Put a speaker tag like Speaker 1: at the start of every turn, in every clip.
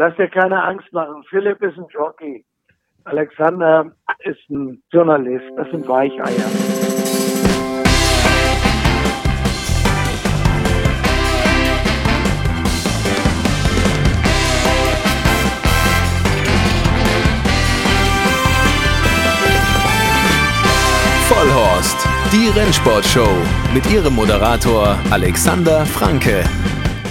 Speaker 1: Lass dir keine Angst machen. Philipp ist ein Jockey. Alexander ist ein Journalist. Das sind Weicheier.
Speaker 2: Vollhorst, die Rennsportshow mit ihrem Moderator Alexander Franke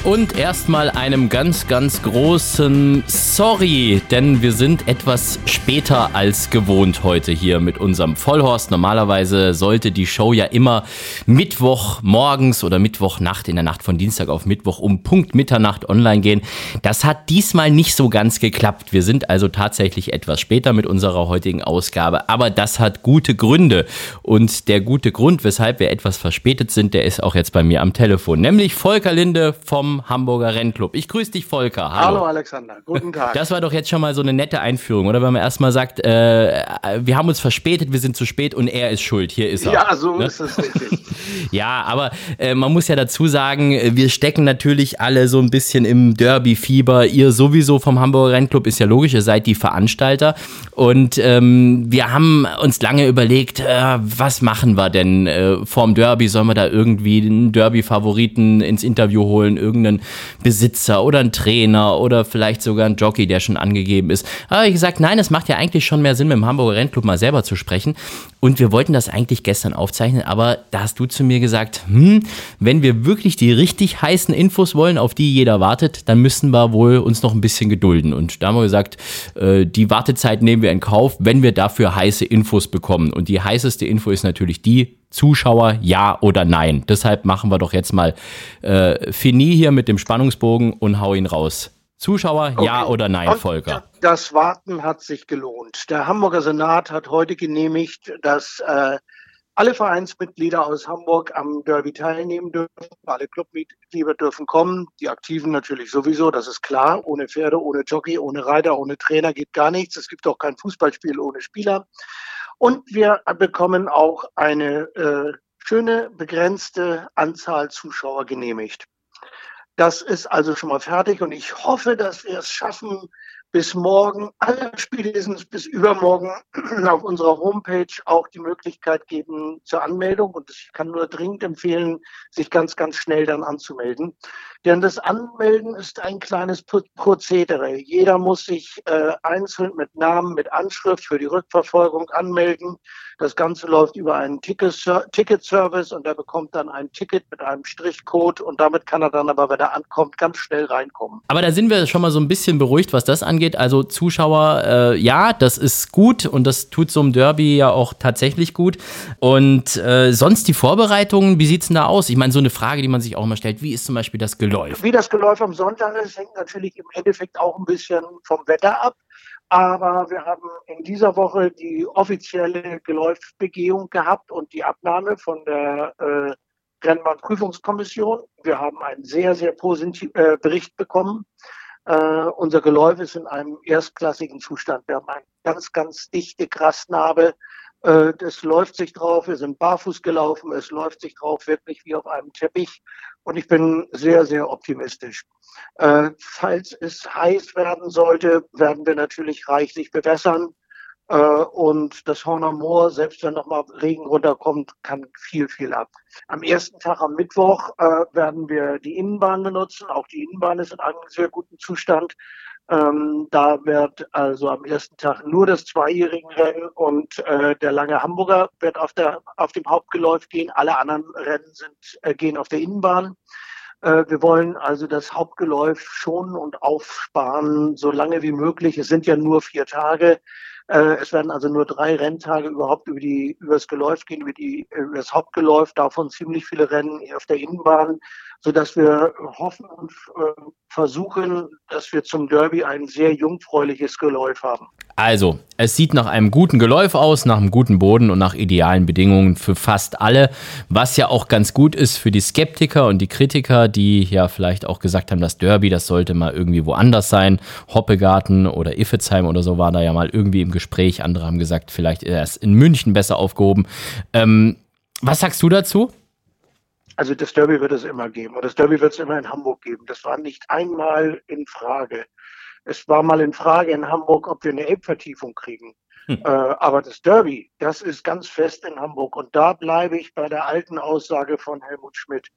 Speaker 3: und erstmal einem ganz, ganz großen Sorry, denn wir sind etwas später als gewohnt heute hier mit unserem Vollhorst. Normalerweise sollte die Show ja immer Mittwoch morgens oder Mittwochnacht in der Nacht von Dienstag auf Mittwoch um Punkt Mitternacht online gehen. Das hat diesmal nicht so ganz geklappt. Wir sind also tatsächlich etwas später mit unserer heutigen Ausgabe, aber das hat gute Gründe. Und der gute Grund, weshalb wir etwas verspätet sind, der ist auch jetzt bei mir am Telefon, nämlich Volker Linde vom Hamburger Rennclub. Ich grüße dich, Volker.
Speaker 1: Hallo. Hallo, Alexander. Guten Tag.
Speaker 3: Das war doch jetzt schon mal so eine nette Einführung, oder? Wenn man erstmal sagt, äh, wir haben uns verspätet, wir sind zu spät und er ist schuld. Hier ist er.
Speaker 1: Ja, so ne? ist es richtig.
Speaker 3: ja, aber äh, man muss ja dazu sagen, wir stecken natürlich alle so ein bisschen im Derby-Fieber. Ihr sowieso vom Hamburger Rennclub ist ja logisch, ihr seid die Veranstalter. Und ähm, wir haben uns lange überlegt, äh, was machen wir denn äh, vorm Derby? Sollen wir da irgendwie einen Derby-Favoriten ins Interview holen? Irgendeinen Besitzer oder einen Trainer oder vielleicht sogar einen Jockey, der schon angegeben ist. Aber ich gesagt, nein, es macht ja eigentlich schon mehr Sinn, mit dem Hamburger Rennclub mal selber zu sprechen. Und wir wollten das eigentlich gestern aufzeichnen, aber da hast du zu mir gesagt, hm, wenn wir wirklich die richtig heißen Infos wollen, auf die jeder wartet, dann müssen wir wohl uns noch ein bisschen gedulden. Und da haben wir gesagt, äh, die Wartezeit nehmen wir in Kauf, wenn wir dafür heiße Infos bekommen. Und die heißeste Info ist natürlich die, Zuschauer, ja oder nein. Deshalb machen wir doch jetzt mal äh, Fini hier mit dem Spannungsbogen und hau ihn raus. Zuschauer, okay. ja oder nein, Volker?
Speaker 1: Das Warten hat sich gelohnt. Der Hamburger Senat hat heute genehmigt, dass äh, alle Vereinsmitglieder aus Hamburg am Derby teilnehmen dürfen. Alle Clubmitglieder dürfen kommen. Die Aktiven natürlich sowieso, das ist klar. Ohne Pferde, ohne Jockey, ohne Reiter, ohne Trainer geht gar nichts. Es gibt auch kein Fußballspiel ohne Spieler. Und wir bekommen auch eine äh, schöne begrenzte Anzahl Zuschauer genehmigt. Das ist also schon mal fertig und ich hoffe, dass wir es schaffen, bis morgen, alle spätestens bis übermorgen auf unserer Homepage auch die Möglichkeit geben zur Anmeldung. Und ich kann nur dringend empfehlen, sich ganz, ganz schnell dann anzumelden. Denn das Anmelden ist ein kleines Prozedere. Jeder muss sich äh, einzeln mit Namen, mit Anschrift für die Rückverfolgung anmelden. Das Ganze läuft über einen Ticket-Service und er bekommt dann ein Ticket mit einem Strichcode und damit kann er dann aber, wenn er ankommt, ganz schnell reinkommen.
Speaker 3: Aber da sind wir schon mal so ein bisschen beruhigt, was das angeht. Also Zuschauer, äh, ja, das ist gut und das tut so einem Derby ja auch tatsächlich gut. Und äh, sonst die Vorbereitungen, wie sieht's denn da aus? Ich meine, so eine Frage, die man sich auch immer stellt, wie ist zum Beispiel das? Geläuf.
Speaker 1: Wie das Geläuf am Sonntag ist, hängt natürlich im Endeffekt auch ein bisschen vom Wetter ab. Aber wir haben in dieser Woche die offizielle Geläufbegehung gehabt und die Abnahme von der äh, Rennbahnprüfungskommission. Wir haben einen sehr, sehr positiven äh, Bericht bekommen. Äh, unser Geläuf ist in einem erstklassigen Zustand. Wir haben eine ganz, ganz dichte Grasnarbe. Äh, es läuft sich drauf. Wir sind barfuß gelaufen. Es läuft sich drauf wirklich wie auf einem Teppich. Und ich bin sehr, sehr optimistisch. Äh, falls es heiß werden sollte, werden wir natürlich reichlich bewässern. Äh, und das Horner Moor, selbst wenn nochmal Regen runterkommt, kann viel, viel ab. Am ersten Tag am Mittwoch äh, werden wir die Innenbahn benutzen. Auch die Innenbahn ist in einem sehr guten Zustand. Ähm, da wird also am ersten Tag nur das zweijährigen Rennen und äh, der lange Hamburger wird auf, der, auf dem Hauptgeläuf gehen. Alle anderen Rennen sind, äh, gehen auf der Innenbahn. Äh, wir wollen also das Hauptgeläuf schonen und aufsparen, so lange wie möglich. Es sind ja nur vier Tage. Äh, es werden also nur drei Renntage überhaupt über, die, über das Geläuf gehen, über, die, über das Hauptgeläuf, davon ziemlich viele Rennen auf der Innenbahn, sodass wir hoffen und äh, versuchen, dass wir zum Derby ein sehr jungfräuliches Geläuf haben.
Speaker 3: Also, es sieht nach einem guten Geläuf aus, nach einem guten Boden und nach idealen Bedingungen für fast alle, was ja auch ganz gut ist für die Skeptiker und die Kritiker, die ja vielleicht auch gesagt haben, das Derby, das sollte mal irgendwie woanders sein. Hoppegarten oder Iffezheim oder so war da ja mal irgendwie im Gespräch. Andere haben gesagt, vielleicht ist in München besser aufgehoben. Ähm, was sagst du dazu?
Speaker 1: Also das Derby wird es immer geben und das Derby wird es immer in Hamburg geben. Das war nicht einmal in Frage. Es war mal in Frage in Hamburg, ob wir eine Elbvertiefung kriegen. Hm. Äh, aber das Derby, das ist ganz fest in Hamburg. Und da bleibe ich bei der alten Aussage von Helmut Schmidt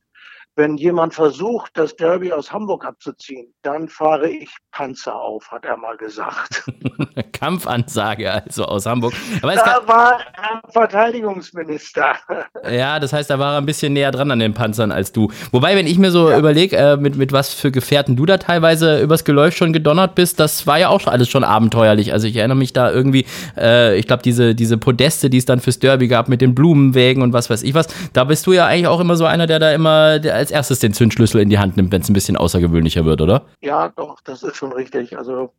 Speaker 1: wenn jemand versucht, das Derby aus Hamburg abzuziehen, dann fahre ich Panzer auf, hat er mal gesagt.
Speaker 3: Kampfansage also aus Hamburg.
Speaker 1: Aber da war er Verteidigungsminister.
Speaker 3: Ja, das heißt, da war er ein bisschen näher dran an den Panzern als du. Wobei, wenn ich mir so ja. überlege, äh, mit, mit was für Gefährten du da teilweise übers Geläuf schon gedonnert bist, das war ja auch alles schon abenteuerlich. Also ich erinnere mich da irgendwie, äh, ich glaube, diese, diese Podeste, die es dann fürs Derby gab mit den Blumenwägen und was weiß ich was, da bist du ja eigentlich auch immer so einer, der da immer der als erstes den Zündschlüssel in die Hand nimmt, wenn es ein bisschen außergewöhnlicher wird, oder?
Speaker 1: Ja, doch, das ist schon richtig. Also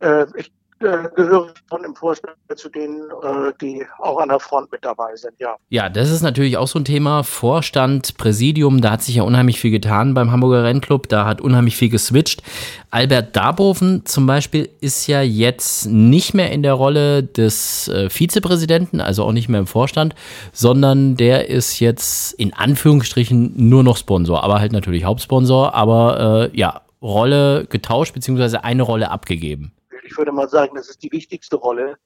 Speaker 1: äh, ich äh, gehöre schon im Vorstand zu denen, äh, die auch an der Front mit dabei sind, ja.
Speaker 3: Ja, das ist natürlich auch so ein Thema. Vorstand, Präsidium, da hat sich ja unheimlich viel getan beim Hamburger Rennclub, da hat unheimlich viel geswitcht. Albert Darboven zum Beispiel ist ja jetzt nicht mehr in der Rolle des äh, Vizepräsidenten, also auch nicht mehr im Vorstand, sondern der ist jetzt in Anführungsstrichen nur noch Sponsor, aber halt natürlich Hauptsponsor, aber äh, ja, Rolle getauscht, beziehungsweise eine Rolle abgegeben
Speaker 1: ich würde mal sagen, das ist die wichtigste Rolle.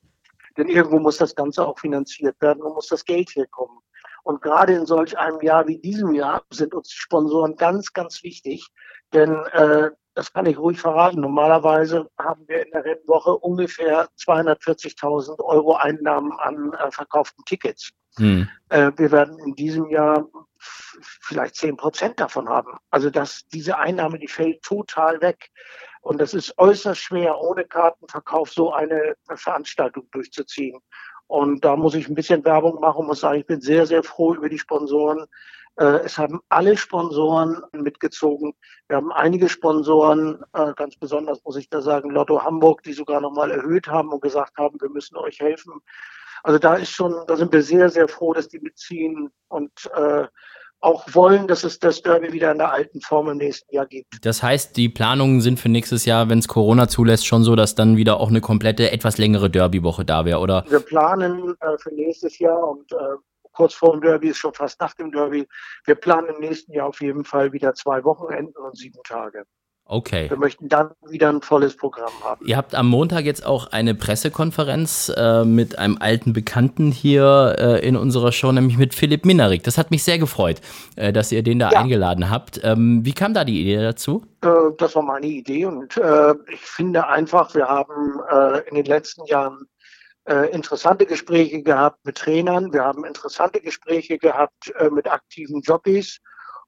Speaker 1: Denn irgendwo muss das Ganze auch finanziert werden und muss das Geld herkommen. Und gerade in solch einem Jahr wie diesem Jahr sind uns die Sponsoren ganz, ganz wichtig. Denn äh, das kann ich ruhig verraten. Normalerweise haben wir in der Rennwoche ungefähr 240.000 Euro Einnahmen an äh, verkauften Tickets. Hm. Äh, wir werden in diesem Jahr vielleicht 10 Prozent davon haben. Also dass diese Einnahme, die fällt total weg. Und es ist äußerst schwer, ohne Kartenverkauf so eine Veranstaltung durchzuziehen. Und da muss ich ein bisschen Werbung machen und muss sagen, ich bin sehr, sehr froh über die Sponsoren. Äh, es haben alle Sponsoren mitgezogen. Wir haben einige Sponsoren, äh, ganz besonders muss ich da sagen, Lotto Hamburg, die sogar nochmal erhöht haben und gesagt haben, wir müssen euch helfen. Also da ist schon, da sind wir sehr, sehr froh, dass die mitziehen und äh, auch wollen, dass es das Derby wieder in der alten Form im nächsten Jahr gibt.
Speaker 3: Das heißt, die Planungen sind für nächstes Jahr, wenn es Corona zulässt, schon so, dass dann wieder auch eine komplette, etwas längere Derby-Woche da wäre, oder?
Speaker 1: Wir planen äh, für nächstes Jahr und äh, kurz vor dem Derby ist schon fast nach dem Derby. Wir planen im nächsten Jahr auf jeden Fall wieder zwei Wochenenden und sieben Tage.
Speaker 3: Okay.
Speaker 1: Wir möchten dann wieder ein volles Programm haben.
Speaker 3: Ihr habt am Montag jetzt auch eine Pressekonferenz äh, mit einem alten Bekannten hier äh, in unserer Show, nämlich mit Philipp Minarik. Das hat mich sehr gefreut, äh, dass ihr den da ja. eingeladen habt. Ähm, wie kam da die Idee dazu?
Speaker 1: Äh, das war meine Idee und äh, ich finde einfach, wir haben äh, in den letzten Jahren interessante Gespräche gehabt mit Trainern, wir haben interessante Gespräche gehabt mit aktiven Jockeys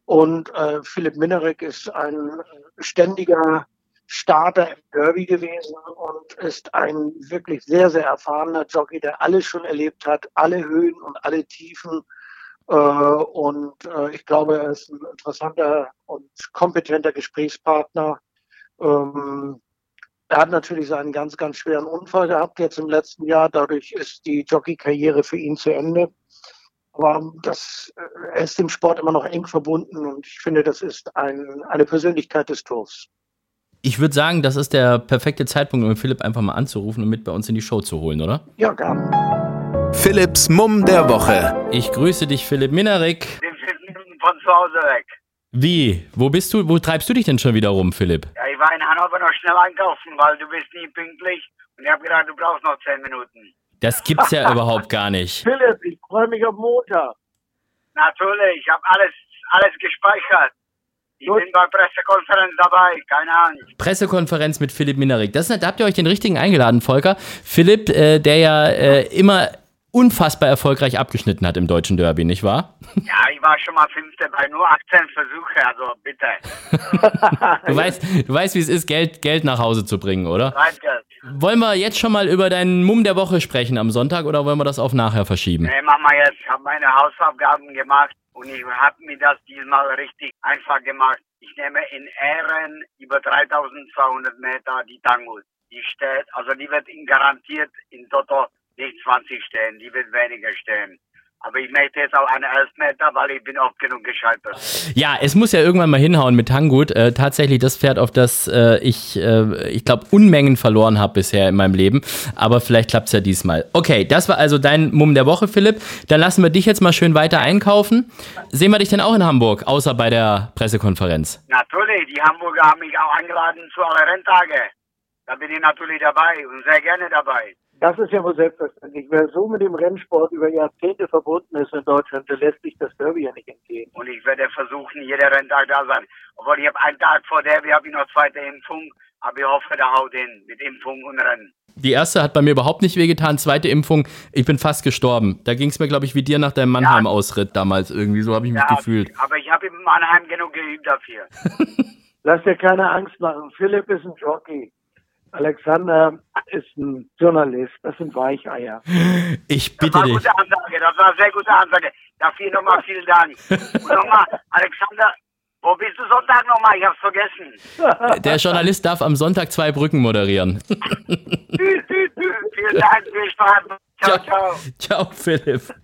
Speaker 1: und äh, Philipp Minerik ist ein ständiger Starter im Derby gewesen und ist ein wirklich sehr, sehr erfahrener Jockey, der alles schon erlebt hat, alle Höhen und alle Tiefen. Äh, und äh, ich glaube, er ist ein interessanter und kompetenter Gesprächspartner. Ähm, er hat natürlich seinen ganz, ganz schweren Unfall gehabt jetzt im letzten Jahr. Dadurch ist die Jockey-Karriere für ihn zu Ende. Aber das, er ist dem Sport immer noch eng verbunden und ich finde, das ist ein, eine Persönlichkeit des Turfs.
Speaker 3: Ich würde sagen, das ist der perfekte Zeitpunkt, um Philipp einfach mal anzurufen und mit bei uns in die Show zu holen, oder?
Speaker 1: Ja, gerne.
Speaker 2: Philipps Mumm der Woche.
Speaker 3: Ich grüße dich, Philipp Minarik.
Speaker 4: von zu Hause weg.
Speaker 3: Wie? Wo bist du? Wo treibst du dich denn schon wieder rum, Philipp?
Speaker 4: Ja, ich war in Hannover noch schnell einkaufen, weil du bist nie pünktlich und ich habe gedacht, du brauchst noch zehn Minuten.
Speaker 3: Das gibt's ja überhaupt gar nicht.
Speaker 1: Philipp, ich freue mich auf Montag.
Speaker 4: Natürlich, ich habe alles, alles gespeichert. Ich Gut. bin bei Pressekonferenz dabei, keine Angst.
Speaker 3: Pressekonferenz mit Philipp Minarik. Das, da habt ihr euch den richtigen eingeladen, Volker. Philipp, äh, der ja äh, immer unfassbar erfolgreich abgeschnitten hat im deutschen Derby, nicht wahr?
Speaker 4: Ja, ich war schon mal Fünfter bei nur 18 Versuche, also
Speaker 3: bitte. du, weißt, du weißt, wie es ist, Geld, Geld nach Hause zu bringen, oder? Geld. Wollen wir jetzt schon mal über deinen Mumm der Woche sprechen am Sonntag oder wollen wir das auf nachher verschieben?
Speaker 4: Nee, mach mal jetzt. Ich habe meine Hausaufgaben gemacht und ich habe mir das diesmal richtig einfach gemacht. Ich nehme in Ehren über 3200 Meter die Tangut. Die steht, also die wird garantiert in Toto nicht 20 stehen, die wird weniger stehen. Aber ich möchte jetzt auch eine Elfmeter, weil ich bin oft genug gescheitert.
Speaker 3: Ja, es muss ja irgendwann mal hinhauen mit Tangut. Äh, tatsächlich das Pferd, auf das äh, ich, äh, ich glaube, Unmengen verloren habe bisher in meinem Leben. Aber vielleicht klappt es ja diesmal. Okay, das war also dein Mumm der Woche, Philipp. Dann lassen wir dich jetzt mal schön weiter einkaufen. Sehen wir dich denn auch in Hamburg, außer bei der Pressekonferenz?
Speaker 4: Natürlich, die Hamburger haben mich auch eingeladen zu aller Renntage. da bin ich natürlich dabei und sehr gerne dabei.
Speaker 1: Das ist ja wohl selbstverständlich. Wer so mit dem Rennsport über Jahrzehnte verbunden ist in Deutschland, der lässt sich das Derby ja nicht entgehen.
Speaker 4: Und ich werde versuchen, jeder Renntag da sein. Obwohl ich habe einen Tag vor Derby, habe ich noch zweite Impfung, aber ich hoffe, da haut hin mit Impfung und Rennen.
Speaker 3: Die erste hat bei mir überhaupt nicht wehgetan. Zweite Impfung, ich bin fast gestorben. Da ging es mir, glaube ich, wie dir nach deinem Mannheim-Ausritt damals irgendwie. So habe ich mich
Speaker 4: Ja,
Speaker 3: gefühlt.
Speaker 4: aber ich habe in Mannheim genug geübt dafür.
Speaker 1: Lass dir keine Angst machen. Philipp ist ein Jockey. Alexander ist ein Journalist. Das sind Weicheier.
Speaker 3: Ich
Speaker 4: Das
Speaker 3: bitte
Speaker 4: war eine
Speaker 3: dich.
Speaker 4: gute Ansage, das war eine sehr gute Ansage. Dafür nochmal vielen Dank. Und nochmal, Alexander, wo bist du Sonntag nochmal? Ich hab's vergessen.
Speaker 3: Der Journalist darf am Sonntag zwei Brücken moderieren.
Speaker 4: Tschüss, tschüss, tschüss. Vielen Dank, viel Spaß. Ciao, ciao.
Speaker 3: Ciao, Philipp.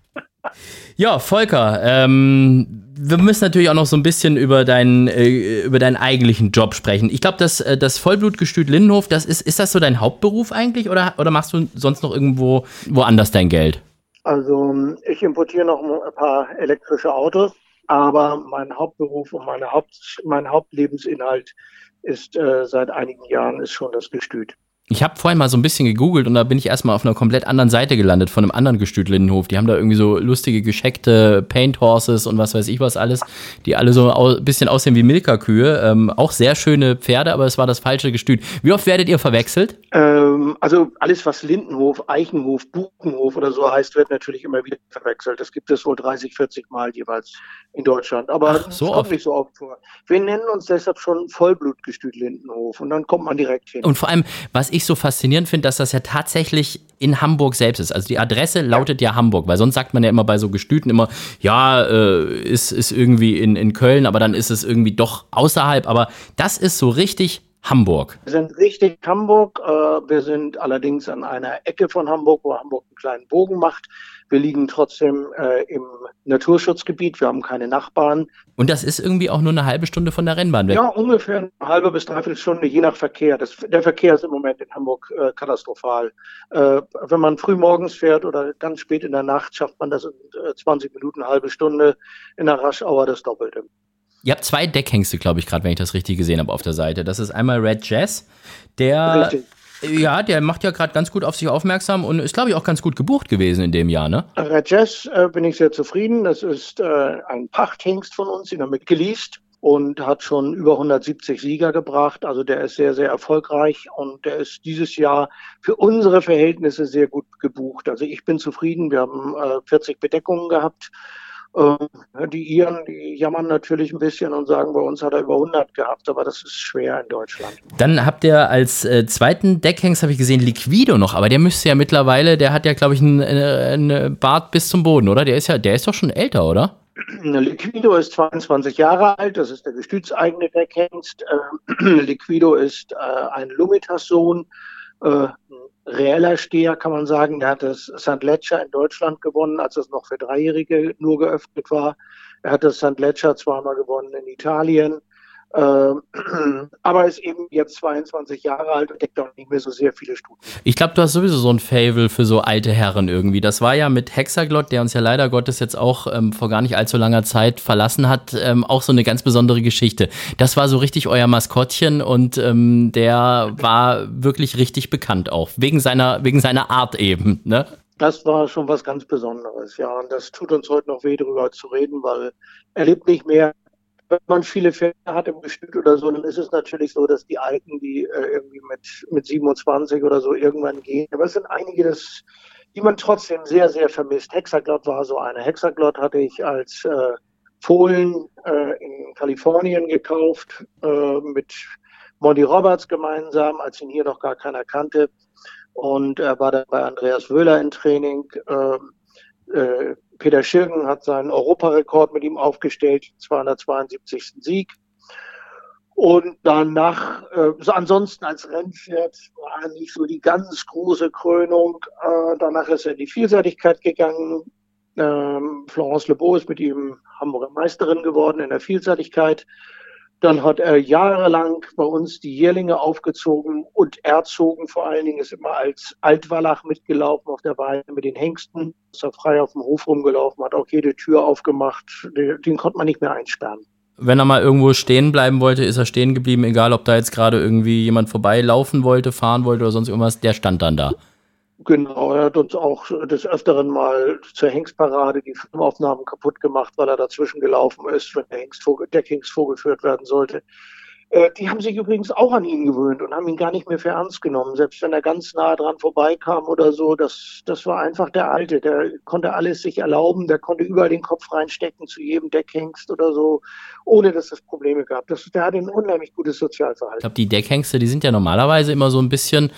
Speaker 3: Ja, Volker, ähm, wir müssen natürlich auch noch so ein bisschen über deinen, äh, über deinen eigentlichen Job sprechen. Ich glaube, das, äh, das Vollblutgestüt Lindenhof, das ist, ist das so dein Hauptberuf eigentlich oder, oder machst du sonst noch irgendwo woanders dein Geld?
Speaker 1: Also ich importiere noch ein paar elektrische Autos, aber mein Hauptberuf und meine Haupt, mein Hauptlebensinhalt ist äh, seit einigen Jahren ist schon das Gestüt.
Speaker 3: Ich habe vorhin mal so ein bisschen gegoogelt und da bin ich erstmal auf einer komplett anderen Seite gelandet von einem anderen Gestüt Lindenhof. Die haben da irgendwie so lustige gescheckte Paint Horses und was weiß ich was alles, die alle so ein bisschen aussehen wie Milka-Kühe. Ähm, auch sehr schöne Pferde, aber es war das falsche Gestüt. Wie oft werdet ihr verwechselt?
Speaker 1: Ähm, also alles, was Lindenhof, Eichenhof, Buchenhof oder so heißt, wird natürlich immer wieder verwechselt. Das gibt es wohl 30, 40 Mal jeweils in Deutschland. Aber
Speaker 3: Ach, so
Speaker 1: es kommt
Speaker 3: oft.
Speaker 1: nicht so oft vor. Wir nennen uns deshalb schon Vollblutgestüt Lindenhof und dann kommt man direkt hin.
Speaker 3: Und vor allem, was ich so faszinierend finde, dass das ja tatsächlich in Hamburg selbst ist. Also die Adresse lautet ja Hamburg, weil sonst sagt man ja immer bei so Gestüten immer, ja, äh, ist, ist irgendwie in, in Köln, aber dann ist es irgendwie doch außerhalb. Aber das ist so richtig Hamburg.
Speaker 1: Wir sind richtig Hamburg. Äh, wir sind allerdings an einer Ecke von Hamburg, wo Hamburg einen kleinen Bogen macht. Wir liegen trotzdem äh, im Naturschutzgebiet. Wir haben keine Nachbarn.
Speaker 3: Und das ist irgendwie auch nur eine halbe Stunde von der Rennbahn weg.
Speaker 1: Ja, ungefähr eine halbe bis dreiviertel Stunde, je nach Verkehr. Das, der Verkehr ist im Moment in Hamburg äh, katastrophal. Wenn man früh morgens fährt oder ganz spät in der Nacht, schafft man das in äh, 20 Minuten, eine halbe Stunde. In der Rush-Hour das Doppelte.
Speaker 3: Ihr habt zwei Deckhengste, glaube ich, gerade, wenn ich das richtig gesehen habe auf der Seite. Das ist einmal Red Jazz, der
Speaker 1: Richtig.
Speaker 3: ja, der macht ja gerade ganz gut auf sich aufmerksam und ist, glaube ich, auch ganz gut gebucht gewesen in dem Jahr, ne?
Speaker 1: Red Jazz äh, bin ich sehr zufrieden. Das ist äh, ein Pachthengst von uns, den haben wir geleast und hat schon über 170 Sieger gebracht. Also der ist sehr, sehr erfolgreich und der ist dieses Jahr für unsere Verhältnisse sehr gut gebucht. Also ich bin zufrieden. Wir haben äh, 40 Bedeckungen gehabt. Äh, die Iren, die jammern natürlich ein bisschen und sagen, bei uns hat er über 100 gehabt, aber das ist schwer in Deutschland.
Speaker 3: Dann habt ihr als äh, zweiten Deckhengst, habe ich gesehen, Liquido noch, aber der müsste ja mittlerweile, der hat ja, glaube ich, einen einen Bart bis zum Boden, oder? Der ist ja, der ist doch schon älter, oder?
Speaker 1: Liquido ist 22 Jahre alt, das ist der gestützeigene Deckhengst. Äh, Liquido ist äh, ein Lumitas-Sohn, äh, reeller Steher, kann man sagen. Der hat das St. Ledger in Deutschland gewonnen, als es noch für Dreijährige nur geöffnet war. Er hat das St. Ledger zweimal gewonnen in Italien. Äh, aber ist eben jetzt 22 Jahre alt und deckt auch nicht mehr so sehr viele Studien.
Speaker 3: Ich glaube, du hast sowieso so ein Fable für so alte Herren irgendwie. Das war ja mit Hexaglott, der uns ja leider Gottes jetzt auch ähm, vor gar nicht allzu langer Zeit verlassen hat, ähm, auch so eine ganz besondere Geschichte. Das war so richtig euer Maskottchen und ähm, der war wirklich richtig bekannt auch. Wegen seiner, wegen seiner Art eben, ne?
Speaker 1: Das war schon was ganz Besonderes, ja. Und das tut uns heute noch weh, darüber zu reden, weil er lebt nicht mehr. Wenn man viele Pferde hat im Gestüt oder so, dann ist es natürlich so, dass die Alten, die äh, irgendwie mit, mit 27 oder so irgendwann gehen. Aber es sind einige, das, die man trotzdem sehr, sehr vermisst. Hexaglott war so eine. Hexaglott hatte ich als äh, Fohlen äh, in Kalifornien gekauft, äh, mit Monty Roberts gemeinsam, als ihn hier noch gar keiner kannte. Und er war dann bei Andreas Wöhler im Training. Ähm, äh, Peter Schirgen hat seinen Europarekord mit ihm aufgestellt, 272. Sieg. Und danach, äh, so ansonsten als Rennpferd war nicht so die ganz große Krönung. Äh, danach ist er in die Vielseitigkeit gegangen. Ähm, Florence Lebeau ist mit ihm Hamburger Meisterin geworden in der Vielseitigkeit. Dann hat er jahrelang bei uns die Jährlinge aufgezogen und erzogen. Vor allen Dingen ist immer als Altwallach mitgelaufen auf der Weide mit den Hengsten. Ist er frei auf dem Hof rumgelaufen, hat auch jede Tür aufgemacht. Den, den konnte man nicht mehr einsperren.
Speaker 3: wenn er mal irgendwo stehen bleiben wollte, ist er stehen geblieben, egal ob da jetzt gerade irgendwie jemand vorbeilaufen wollte, fahren wollte oder sonst irgendwas, der stand dann da.
Speaker 1: Genau, er hat uns auch des Öfteren mal zur Hengstparade die Filmaufnahmen kaputt gemacht, weil er dazwischen gelaufen ist, wenn der Hengst, der Hengst vorgeführt werden sollte. Äh, die haben sich übrigens auch an ihn gewöhnt und haben ihn gar nicht mehr für ernst genommen. Selbst wenn er ganz nah dran vorbeikam oder so, das, das war einfach der Alte. Der konnte alles sich erlauben, der konnte überall den Kopf reinstecken zu jedem Deckhengst oder so, ohne dass es Probleme gab. Das, der hatte ein unheimlich gutes Sozialverhalten.
Speaker 3: Ich glaube, die Deckhengste, die sind ja normalerweise immer so ein bisschen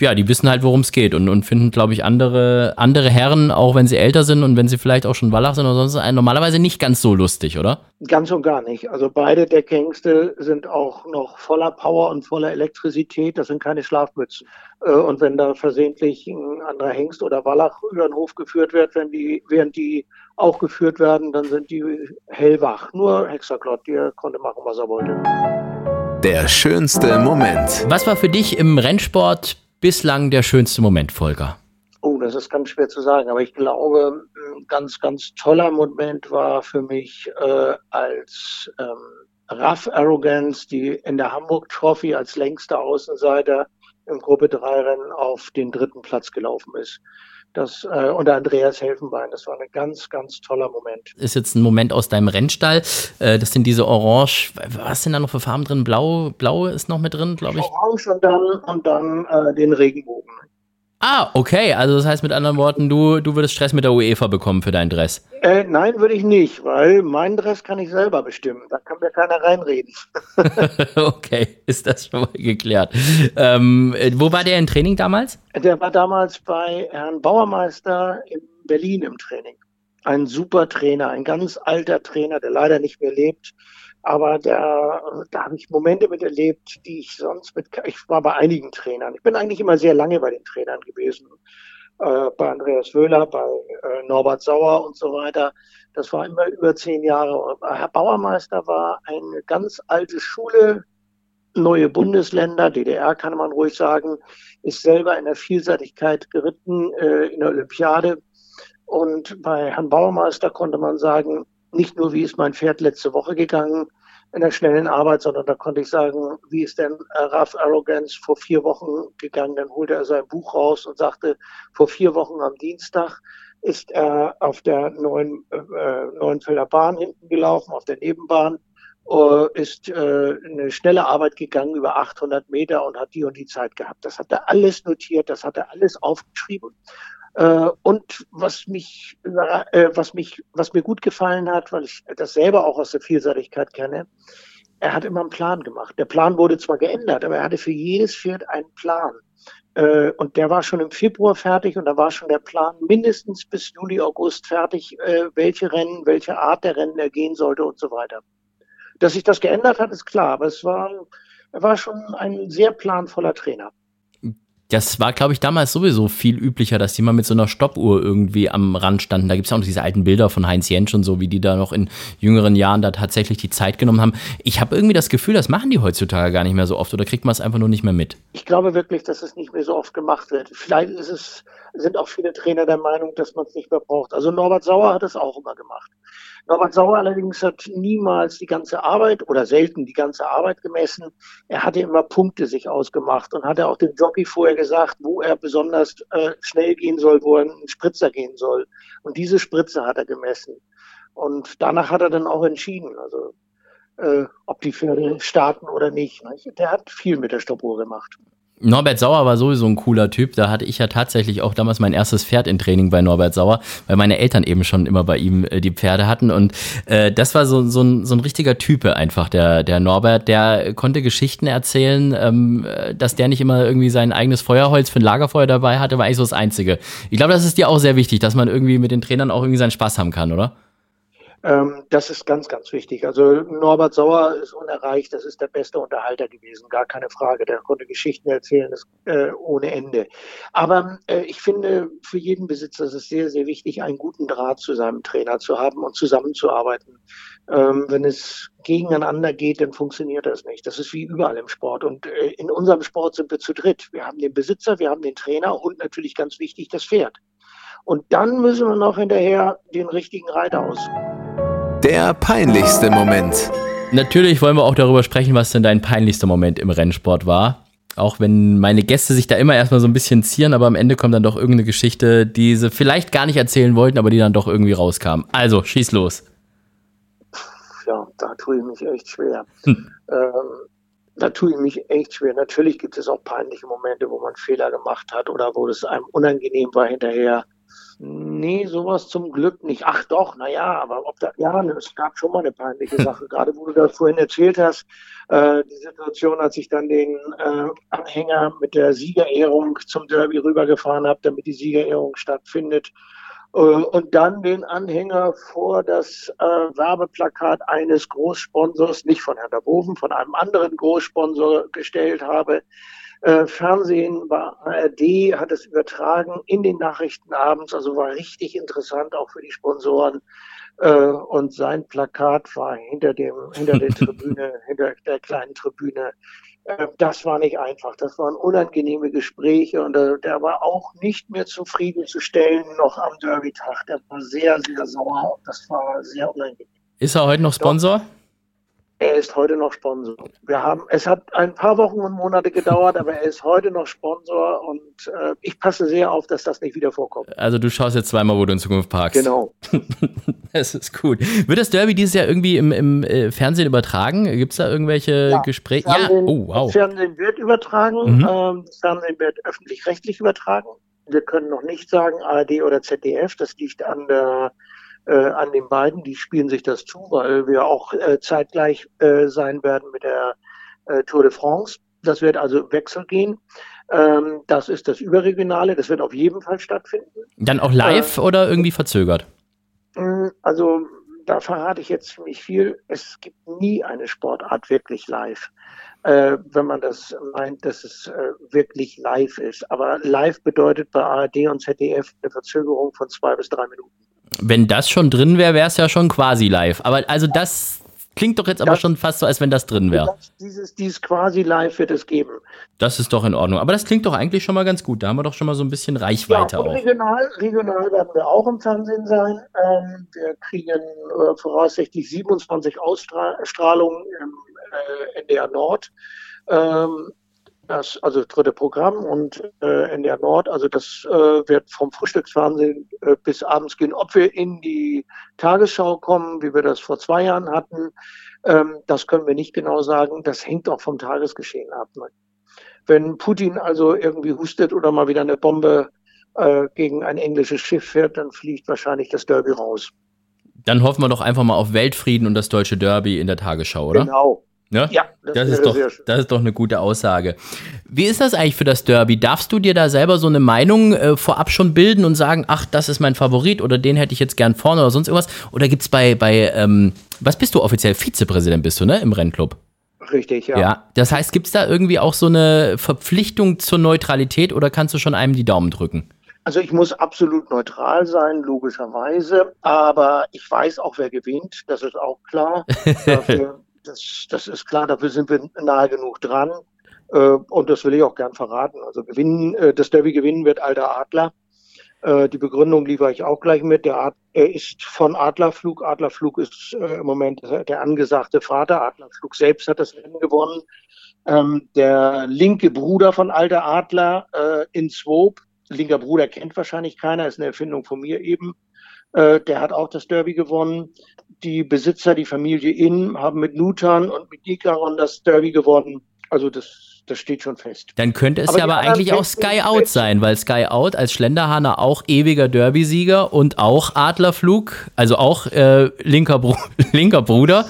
Speaker 3: ja, die wissen halt, worum es geht und, und finden, glaube ich, andere, andere Herren, auch wenn sie älter sind und wenn sie vielleicht auch schon Wallach sind oder sonst, normalerweise nicht ganz so lustig, oder?
Speaker 1: Ganz und gar nicht. Also beide Deckhengste sind auch noch voller Power und voller Elektrizität. Das sind keine Schlafmützen. Äh, und wenn da versehentlich ein anderer Hengst oder Wallach über den Hof geführt wird, wenn die, während die auch geführt werden, dann sind die hellwach. Nur Hexaklott, der konnte machen, was er wollte.
Speaker 2: Der schönste Moment.
Speaker 3: Was war für dich im Rennsport bislang der schönste Moment, Volker?
Speaker 1: Oh, das ist ganz schwer zu sagen, aber ich glaube, ein ganz, ganz toller Moment war für mich äh, als ähm, Raff Arrogance, die in der Hamburg Trophy als längster Außenseiter im Gruppe 3 Rennen auf den dritten Platz gelaufen ist. Das, äh, unter Andreas Helfenbein. Das war ein ganz, ganz toller Moment.
Speaker 3: Ist jetzt ein Moment aus deinem Rennstall. Äh, das sind diese Orange, was sind da noch für Farben drin? Blau, Blau ist noch mit drin, glaube ich.
Speaker 1: Orange und dann, und dann äh, den Regenbogen.
Speaker 3: Ah, okay. Also das heißt mit anderen Worten, du, du würdest Stress mit der UEFA bekommen für deinen Dress.
Speaker 1: Äh, nein, würde ich nicht, weil meinen Dress kann ich selber bestimmen. Da kann mir keiner reinreden.
Speaker 3: okay, ist das schon mal geklärt. Ähm, äh, wo war der im Training damals?
Speaker 1: Der war damals bei Herrn Bauermeister in Berlin im Training. Ein super Trainer, ein ganz alter Trainer, der leider nicht mehr lebt. Aber der, da habe ich Momente miterlebt, die ich sonst mit, ich war bei einigen Trainern. Ich bin eigentlich immer sehr lange bei den Trainern gewesen. Äh, bei Andreas Wöhler, bei äh, Norbert Sauer und so weiter. Das war immer über zehn Jahre. Herr Bauermeister war eine ganz alte Schule, neue Bundesländer, DDR kann man ruhig sagen, ist selber in der Vielseitigkeit geritten äh, in der Olympiade. Und bei Herrn Bauermeister konnte man sagen, nicht nur, wie ist mein Pferd letzte Woche gegangen in der schnellen Arbeit, sondern da konnte ich sagen, wie ist denn äh, Ralph Arrogance vor vier Wochen gegangen? Dann holte er sein Buch raus und sagte, vor vier Wochen am Dienstag ist er auf der neuen, äh, Neuenfelder Bahn hinten gelaufen, auf der Nebenbahn, äh, ist äh, eine schnelle Arbeit gegangen über 800 Meter und hat die und die Zeit gehabt. Das hat er alles notiert, das hat er alles aufgeschrieben. Äh, und was mich, äh, was mich, was mir gut gefallen hat, weil ich das selber auch aus der Vielseitigkeit kenne, er hat immer einen Plan gemacht. Der Plan wurde zwar geändert, aber er hatte für jedes Pferd einen Plan. Äh, und der war schon im Februar fertig und da war schon der Plan mindestens bis Juli, August fertig, welche Rennen, welche Art der Rennen er gehen sollte und so weiter. Dass sich das geändert hat, ist klar, aber es war, er war schon ein sehr planvoller Trainer
Speaker 3: das war, glaube ich, damals sowieso viel üblicher, dass die mal mit so einer Stoppuhr irgendwie am Rand standen. Da gibt es auch noch diese alten Bilder von Heinz Jentsch und so, wie die da noch in jüngeren Jahren da tatsächlich die Zeit genommen haben. Ich habe irgendwie das Gefühl, das machen die heutzutage gar nicht mehr so oft oder kriegt man es einfach nur nicht mehr mit?
Speaker 1: Ich glaube wirklich, dass es nicht mehr so oft gemacht wird. Vielleicht ist es, sind auch viele Trainer der Meinung, dass man es nicht mehr braucht. Also Norbert Sauer hat es auch immer gemacht. Norbert Sauer allerdings hat niemals die ganze Arbeit oder selten die ganze Arbeit gemessen. Er hatte immer Punkte sich ausgemacht und hatte auch dem Jockey vorher gesagt, wo er besonders äh, schnell gehen soll, wo er einen Spritzer gehen soll. Und diese Spritze hat er gemessen. Und danach hat er dann auch entschieden, also äh, ob die Pferde starten oder nicht. Der hat viel mit der Stoppuhr gemacht.
Speaker 3: Norbert Sauer war sowieso ein cooler Typ. Da hatte ich ja tatsächlich auch damals mein erstes Pferd in Training bei Norbert Sauer, weil meine Eltern eben schon immer bei ihm äh, die Pferde hatten. Und äh, das war so, so, ein, so ein richtiger Type einfach, der, der Norbert. Der konnte Geschichten erzählen, ähm, dass der nicht immer irgendwie sein eigenes Feuerholz für ein Lagerfeuer dabei hatte, war eigentlich so das Einzige. Ich glaube, das ist dir auch sehr wichtig, dass man irgendwie mit den Trainern auch irgendwie seinen Spaß haben kann, oder?
Speaker 1: Ähm, das ist ganz, ganz wichtig. Also Norbert Sauer ist unerreicht. Das ist der beste Unterhalter gewesen, gar keine Frage. Der konnte Geschichten erzählen das, äh, ohne Ende. Aber äh, ich finde, für jeden Besitzer ist es sehr, sehr wichtig, einen guten Draht zu seinem Trainer zu haben und zusammenzuarbeiten. Ähm, wenn es gegeneinander geht, dann funktioniert das nicht. Das ist wie überall im Sport. Und äh, in unserem Sport sind wir zu dritt. Wir haben den Besitzer, wir haben den Trainer und natürlich ganz wichtig das Pferd. Und dann müssen wir noch hinterher den richtigen Reiter aussuchen.
Speaker 2: Der peinlichste Moment.
Speaker 3: Natürlich wollen wir auch darüber sprechen, was denn dein peinlichster Moment im Rennsport war. Auch wenn meine Gäste sich da immer erstmal so ein bisschen zieren, aber am Ende kommt dann doch irgendeine Geschichte, die sie vielleicht gar nicht erzählen wollten, aber die dann doch irgendwie rauskam. Also, schieß los.
Speaker 1: Ja, da tue ich mich echt schwer. Hm. Ähm, da tue ich mich echt schwer. Natürlich gibt es auch peinliche Momente, wo man Fehler gemacht hat oder wo es einem unangenehm war hinterher. Nee, sowas zum Glück nicht. Ach doch, naja, aber ob da, ja, es gab schon mal eine peinliche Sache. Gerade wo du das vorhin erzählt hast, äh, die Situation, als ich dann den äh, Anhänger mit der Siegerehrung zum Derby rübergefahren habe, damit die Siegerehrung stattfindet. Äh, und dann den Anhänger vor das äh, Werbeplakat eines Großsponsors, nicht von Herrn Boven, von einem anderen Großsponsor gestellt habe. Äh, Fernsehen war ARD, hat es übertragen in den Nachrichten abends, also war richtig interessant auch für die Sponsoren. Äh, und sein Plakat war hinter dem, hinter der Tribüne, hinter der kleinen Tribüne. Äh, das war nicht einfach. Das waren unangenehme Gespräche und der war auch nicht mehr zufriedenzustellen noch am Derby-Tag. Der war sehr, sehr sauer. Das war sehr unangenehm.
Speaker 3: Ist er heute noch Sponsor?
Speaker 1: Doch. Er ist heute noch Sponsor. Wir haben, es hat ein paar Wochen und Monate gedauert, aber er ist heute noch Sponsor und äh, ich passe sehr auf, dass das nicht wieder vorkommt.
Speaker 3: Also du schaust jetzt zweimal, wo du in Zukunft parkst.
Speaker 1: Genau.
Speaker 3: das ist gut. Wird das Derby dieses Jahr irgendwie im, im äh, Fernsehen übertragen? Gibt es da irgendwelche ja, Gespräche?
Speaker 1: Ja, oh, wow. Fernsehen wird übertragen. Mhm. Ähm, Fernsehen wird öffentlich-rechtlich übertragen. Wir können noch nicht sagen ARD oder ZDF. Das liegt an der äh, an den beiden. Die spielen sich das zu, weil wir auch äh, zeitgleich äh, sein werden mit der äh, Tour de France. Das wird also Wechsel gehen. Ähm, das ist das Überregionale. Das wird auf jeden Fall stattfinden.
Speaker 3: Dann auch live äh, oder irgendwie verzögert?
Speaker 1: Mm, also da verrate ich jetzt ziemlich viel. Es gibt nie eine Sportart wirklich live. Äh, wenn man das meint, dass es äh, wirklich live ist. Aber live bedeutet bei ARD und ZDF eine Verzögerung von zwei bis drei Minuten.
Speaker 3: Wenn das schon drin wäre, wäre es ja schon quasi live. Aber also das klingt doch jetzt aber das, schon fast so, als wenn das drin wäre.
Speaker 1: Dieses, dieses quasi live wird es geben.
Speaker 3: Das ist doch in Ordnung. Aber das klingt doch eigentlich schon mal ganz gut. Da haben wir doch schon mal so ein bisschen Reichweite ja,
Speaker 1: auch. Regional, regional werden wir auch im Fernsehen sein. Ähm, wir kriegen äh, voraussichtlich 27 Ausstrahlungen im äh, NDR Nord. Ähm, das, also dritte Programm und äh, NDR Nord, also das äh, wird vom Frühstücksfernsehen äh, bis abends gehen. Ob wir in die Tagesschau kommen, wie wir das vor zwei Jahren hatten, ähm, das können wir nicht genau sagen. Das hängt auch vom Tagesgeschehen ab. Ne? Wenn Putin also irgendwie hustet oder mal wieder eine Bombe äh, gegen ein englisches Schiff fährt, dann fliegt wahrscheinlich das Derby raus.
Speaker 3: Dann hoffen wir doch einfach mal auf Weltfrieden und das deutsche Derby in der Tagesschau, oder?
Speaker 1: Genau,
Speaker 3: Ne? Ja, das, das ist doch, das ist doch eine gute Aussage. Wie ist das eigentlich für das Derby? Darfst du dir da selber so eine Meinung äh, vorab schon bilden und sagen, ach, das ist mein Favorit oder den hätte ich jetzt gern vorne oder sonst irgendwas? Oder gibt es bei, bei ähm, was bist du offiziell? Vizepräsident bist du, ne? Im Rennclub?
Speaker 1: Richtig, ja.
Speaker 3: Ja, das heißt, gibt es da irgendwie auch so eine Verpflichtung zur Neutralität oder kannst du schon einem die Daumen drücken?
Speaker 1: Also ich muss absolut neutral sein, logischerweise, aber ich weiß auch, wer gewinnt, das ist auch klar. Dafür das, das ist klar, dafür sind wir nahe genug dran. Äh, und das will ich auch gern verraten. Also gewinnen, äh, das Derby gewinnen wird Alter Adler. Äh, die Begründung liefere ich auch gleich mit. Der Ad, er ist von Adlerflug. Adlerflug ist im Moment der angesagte Vater. Adlerflug selbst hat das Rennen gewonnen. Ähm, der linke Bruder von Alter Adler in Swope, linker Bruder kennt wahrscheinlich keiner, ist eine Erfindung von mir eben. Äh, der hat auch das Derby gewonnen. Die Besitzer, die Familie Inn, haben mit Nutan und mit Dikaron das Derby gewonnen. Also das, das steht schon fest.
Speaker 3: Dann könnte es aber ja aber eigentlich auch Sky Out sein, weil Sky Out als Schlenderhahner auch ewiger Derby-Sieger und auch Adlerflug, also auch äh, linker, Br linker Bruder.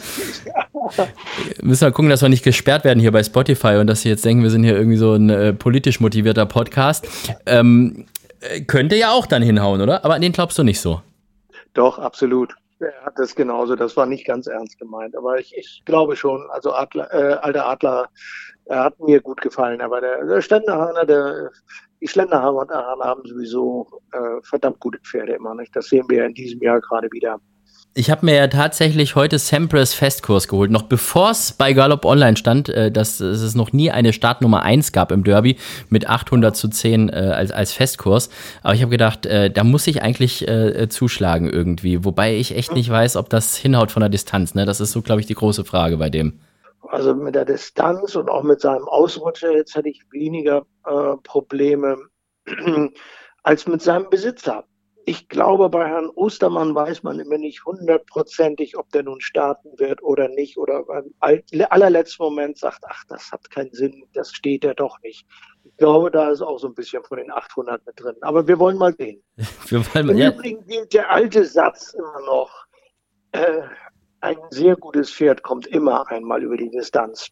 Speaker 3: Ja. Müssen wir gucken, dass wir nicht gesperrt werden hier bei Spotify und dass sie jetzt denken, wir sind hier irgendwie so ein äh, politisch motivierter Podcast. Ähm, äh, könnte ja auch dann hinhauen, oder? Aber an den glaubst du nicht so.
Speaker 1: Doch, absolut. Er hat das genauso. Das war nicht ganz ernst gemeint. Aber ich, ich glaube schon, also Adler, äh, alter Adler, er hat mir gut gefallen. Aber der, der Ständerhahner, der, die Schlenderhahner haben sowieso äh, verdammt gute Pferde immer. Nicht? Das sehen wir in diesem Jahr gerade wieder.
Speaker 3: Ich habe mir ja tatsächlich heute Sampras Festkurs geholt, noch bevor es bei Gallop Online stand, äh, dass, dass, es noch nie eine Startnummer 1 gab im Derby mit 800 zu 10 äh, als, als Festkurs. Aber ich habe gedacht, äh, da muss ich eigentlich äh, zuschlagen irgendwie. Wobei ich echt nicht weiß, ob das hinhaut von der Distanz. Ne? Das ist so, glaube ich, die große Frage bei dem.
Speaker 1: Also mit der Distanz und auch mit seinem Ausrutscher jetzt hätte ich weniger äh, Probleme als mit seinem Besitzer ich glaube, bei Herrn Ostermann weiß man immer nicht hundertprozentig, ob der nun starten wird oder nicht. Oder beim allerletzten Moment sagt, ach, das hat keinen Sinn, das steht ja doch nicht. Ich glaube, da ist auch so ein bisschen von den 800 mit drin. Aber wir wollen mal sehen. wir wollen mal, Im ja. Übrigen gilt der alte Satz immer noch. Äh, ein sehr gutes Pferd kommt immer einmal über die Distanz.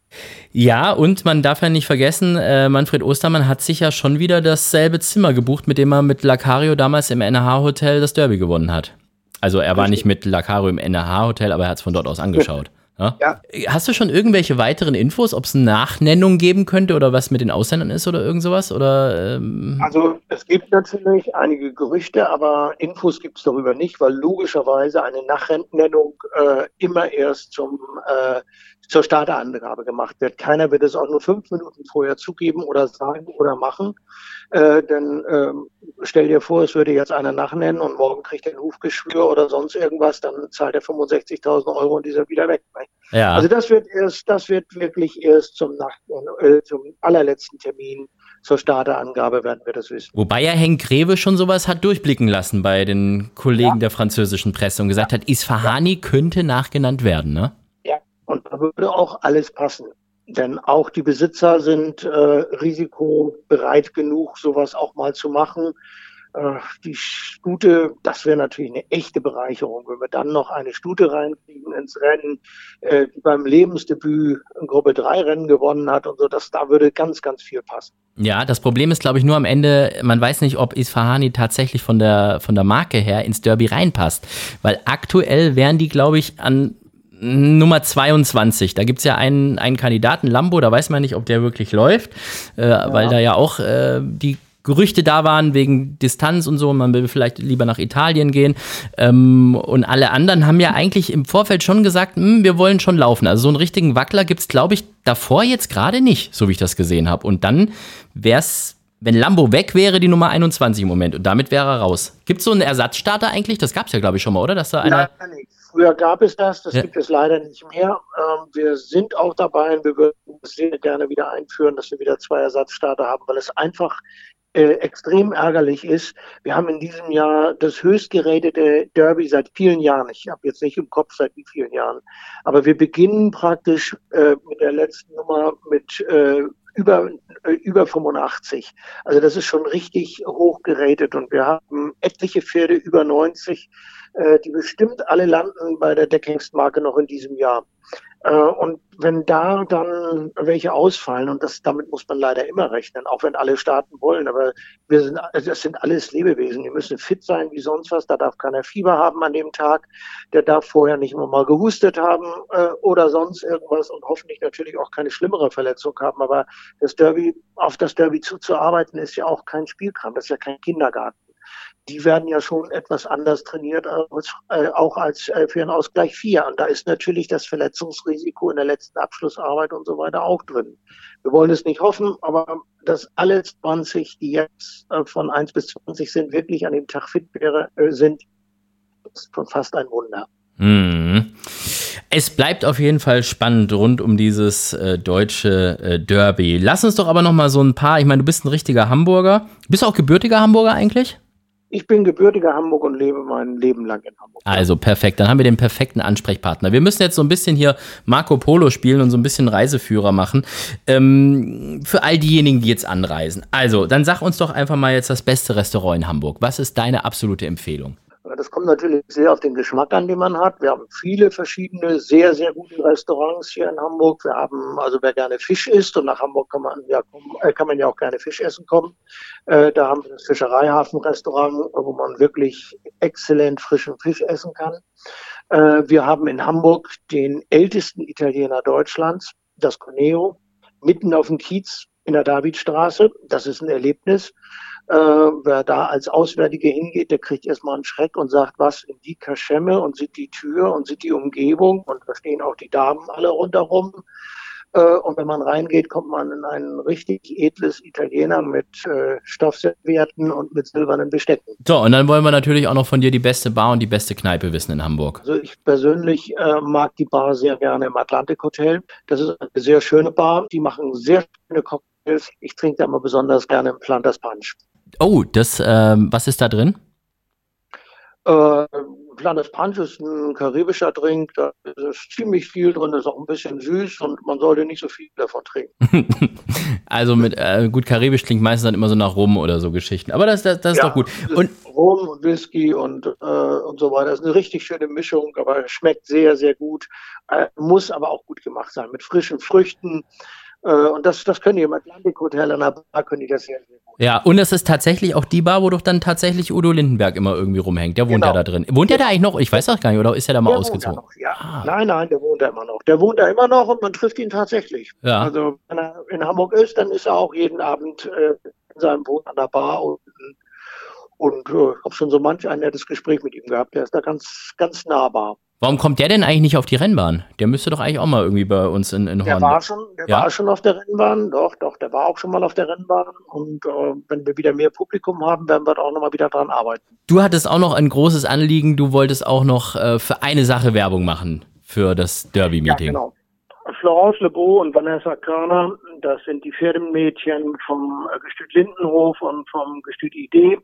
Speaker 3: Ja, und man darf ja nicht vergessen, äh, Manfred Ostermann hat sich ja schon wieder dasselbe Zimmer gebucht, mit dem er mit Lacario damals im NH-Hotel das Derby gewonnen hat. Also er war nicht mit Lacario im NH-Hotel, aber er hat es von dort aus angeschaut. Ja? ja? Hast du schon irgendwelche weiteren Infos, ob es eine Nachnennung geben könnte oder was mit den Ausländern ist oder irgend sowas? Oder,
Speaker 1: ähm also es gibt natürlich einige Gerüchte, aber Infos gibt es darüber nicht, weil logischerweise eine Nachnennung äh, immer erst zum, äh, zur Starterangabe gemacht wird. Keiner wird es auch nur fünf Minuten vorher zugeben oder sagen oder machen. Äh, denn ähm, stell dir vor, es würde jetzt einer nachnennen und morgen kriegt er ein Hufgeschwür oder sonst irgendwas, dann zahlt er 65.000 Euro und dieser wieder weg. Ja. Also das wird erst, das wird wirklich erst zum, Nach äh, zum allerletzten Termin zur Starterangabe werden wir das wissen.
Speaker 3: Wobei ja Henk Greve schon sowas hat durchblicken lassen bei den Kollegen ja. der französischen Presse und gesagt hat, Isfahani könnte nachgenannt werden, ne?
Speaker 1: Ja, und da würde auch alles passen. Denn auch die Besitzer sind äh, risikobereit genug, sowas auch mal zu machen. Äh, die Stute, das wäre natürlich eine echte Bereicherung, wenn wir dann noch eine Stute reinkriegen ins Rennen, äh, die beim Lebensdebüt in Gruppe 3 Rennen gewonnen hat und so, das, da würde ganz, ganz viel passen.
Speaker 3: Ja, das Problem ist, glaube ich, nur am Ende, man weiß nicht, ob Isfahani tatsächlich von der, von der Marke her ins Derby reinpasst. Weil aktuell wären die, glaube ich, an Nummer 22. Da gibt es ja einen, einen Kandidaten, Lambo, da weiß man nicht, ob der wirklich läuft, äh, ja. weil da ja auch äh, die Gerüchte da waren wegen Distanz und so, man will vielleicht lieber nach Italien gehen. Ähm, und alle anderen haben ja eigentlich im Vorfeld schon gesagt, hm, wir wollen schon laufen. Also so einen richtigen Wackler gibt es, glaube ich, davor jetzt gerade nicht, so wie ich das gesehen habe. Und dann wäre es, wenn Lambo weg wäre, die Nummer 21 im Moment. Und damit wäre er raus. Gibt es so einen Ersatzstarter eigentlich? Das gab es ja, glaube ich, schon mal, oder? Dass da einer.
Speaker 1: Nein, nicht. Früher gab es das, das ja. gibt es leider nicht mehr. Ähm, wir sind auch dabei und wir würden es sehr gerne wieder einführen, dass wir wieder zwei Ersatzstarter haben, weil es einfach äh, extrem ärgerlich ist. Wir haben in diesem Jahr das höchst geratete Derby seit vielen Jahren. Ich habe jetzt nicht im Kopf seit wie vielen Jahren. Aber wir beginnen praktisch äh, mit der letzten Nummer mit äh, über, äh, über 85. Also das ist schon richtig hoch geratet und wir haben etliche Pferde über 90 äh, die bestimmt alle landen bei der Deckhengstmarke noch in diesem Jahr. Äh, und wenn da dann welche ausfallen, und das, damit muss man leider immer rechnen, auch wenn alle starten wollen, aber wir sind, also das sind alles Lebewesen, die müssen fit sein wie sonst was, da darf keiner Fieber haben an dem Tag, der darf vorher nicht immer mal gehustet haben äh, oder sonst irgendwas und hoffentlich natürlich auch keine schlimmere Verletzung haben, aber das Derby, auf das Derby zuzuarbeiten, ist ja auch kein Spielkram, das ist ja kein Kindergarten die werden ja schon etwas anders trainiert, als, äh, auch als äh, für einen Ausgleich 4. Und da ist natürlich das Verletzungsrisiko in der letzten Abschlussarbeit und so weiter auch drin. Wir wollen es nicht hoffen, aber dass alle 20, die jetzt äh, von 1 bis 20 sind, wirklich an dem Tag fit wäre, äh, sind, ist schon fast ein Wunder.
Speaker 3: Mhm. Es bleibt auf jeden Fall spannend rund um dieses äh, deutsche äh, Derby. Lass uns doch aber noch mal so ein paar. Ich meine, du bist ein richtiger Hamburger. Bist du auch gebürtiger Hamburger eigentlich?
Speaker 1: Ich bin gebürtiger Hamburg und lebe mein Leben lang in Hamburg.
Speaker 3: Also perfekt, dann haben wir den perfekten Ansprechpartner. Wir müssen jetzt so ein bisschen hier Marco Polo spielen und so ein bisschen Reiseführer machen. Ähm, für all diejenigen, die jetzt anreisen. Also, dann sag uns doch einfach mal jetzt das beste Restaurant in Hamburg. Was ist deine absolute Empfehlung?
Speaker 1: Das kommt natürlich sehr auf den Geschmack an, den man hat. Wir haben viele verschiedene, sehr, sehr gute Restaurants hier in Hamburg. Wir haben, also wer gerne Fisch isst, und nach Hamburg kann man ja, äh, kann man ja auch gerne Fisch essen kommen. Äh, da haben wir das Fischereihafen-Restaurant, wo man wirklich exzellent frischen Fisch essen kann. Äh, wir haben in Hamburg den ältesten Italiener Deutschlands, das Coneo, mitten auf dem Kiez in der Davidstraße. Das ist ein Erlebnis. Äh, wer da als Auswärtige hingeht, der kriegt erstmal einen Schreck und sagt, was in die Kaschemme und sieht die Tür und sieht die Umgebung und da stehen auch die Damen alle rundherum. Äh, und wenn man reingeht, kommt man in ein richtig edles Italiener mit äh, Stoffservietten und mit silbernen Bestecken.
Speaker 3: So, und dann wollen wir natürlich auch noch von dir die beste Bar und die beste Kneipe wissen in Hamburg.
Speaker 1: Also ich persönlich äh, mag die Bar sehr gerne im Atlantik Hotel. Das ist eine sehr schöne Bar. Die machen sehr schöne Cocktails. Ich trinke da immer besonders gerne im Planters Punch.
Speaker 3: Oh, das, ähm, was ist da drin?
Speaker 1: Äh, Planet Punch ist ein karibischer Drink, da ist ziemlich viel drin, ist auch ein bisschen süß und man sollte nicht so viel davon trinken.
Speaker 3: also mit äh, gut karibisch klingt meistens dann immer so nach Rum oder so Geschichten. Aber das, das, das ist ja, doch gut.
Speaker 1: Und Rum und Whisky und, äh, und so weiter. Das ist eine richtig schöne Mischung, aber schmeckt sehr, sehr gut. Äh, muss aber auch gut gemacht sein. Mit frischen Früchten. Äh, und das, das können die im Atlantik Hotel an der Bar, können die das sehr, sehr gut.
Speaker 3: Ja, und das ist tatsächlich auch die Bar, wo doch dann tatsächlich Udo Lindenberg immer irgendwie rumhängt. Der wohnt genau. ja da drin. Wohnt der da eigentlich noch? Ich weiß das gar nicht, oder ist er da mal der ausgezogen?
Speaker 1: Noch, ja. Ah. Nein, nein, der wohnt da immer noch. Der wohnt da immer noch und man trifft ihn tatsächlich. Ja. Also, wenn er in Hamburg ist, dann ist er auch jeden Abend äh, in seinem Wohn an der Bar und, und äh, habe schon so manch ein nettes Gespräch mit ihm gehabt. Der ist da ganz, ganz nahbar.
Speaker 3: Warum kommt der denn eigentlich nicht auf die Rennbahn? Der müsste doch eigentlich auch mal irgendwie bei uns in, in Horn.
Speaker 1: Der war schon, der ja? war schon auf der Rennbahn, doch, doch, der war auch schon mal auf der Rennbahn. Und äh, wenn wir wieder mehr Publikum haben, werden wir da auch nochmal wieder dran arbeiten.
Speaker 3: Du hattest auch noch ein großes Anliegen, du wolltest auch noch äh, für eine Sache Werbung machen für das Derby-Meeting. Ja, genau.
Speaker 1: Florence Lebeau und Vanessa Körner, das sind die Pferdemädchen vom äh, Gestüt Lindenhof und vom Gestüt Idee.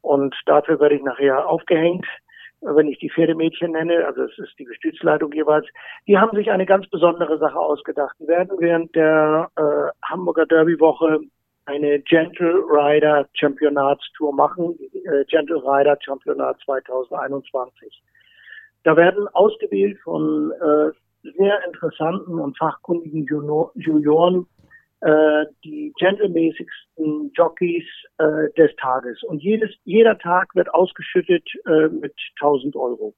Speaker 1: Und dafür werde ich nachher aufgehängt wenn ich die Pferdemädchen nenne, also es ist die Gestützleitung jeweils, die haben sich eine ganz besondere Sache ausgedacht. Die werden während der äh, Hamburger Derby-Woche eine Gentle Rider Championatstour machen, äh, Gentle Rider Championat 2021. Da werden ausgewählt von äh, sehr interessanten und fachkundigen Junioren äh, die gentlemäßigsten Jockeys äh, des Tages. Und jedes, jeder Tag wird ausgeschüttet äh, mit 1000 Euro.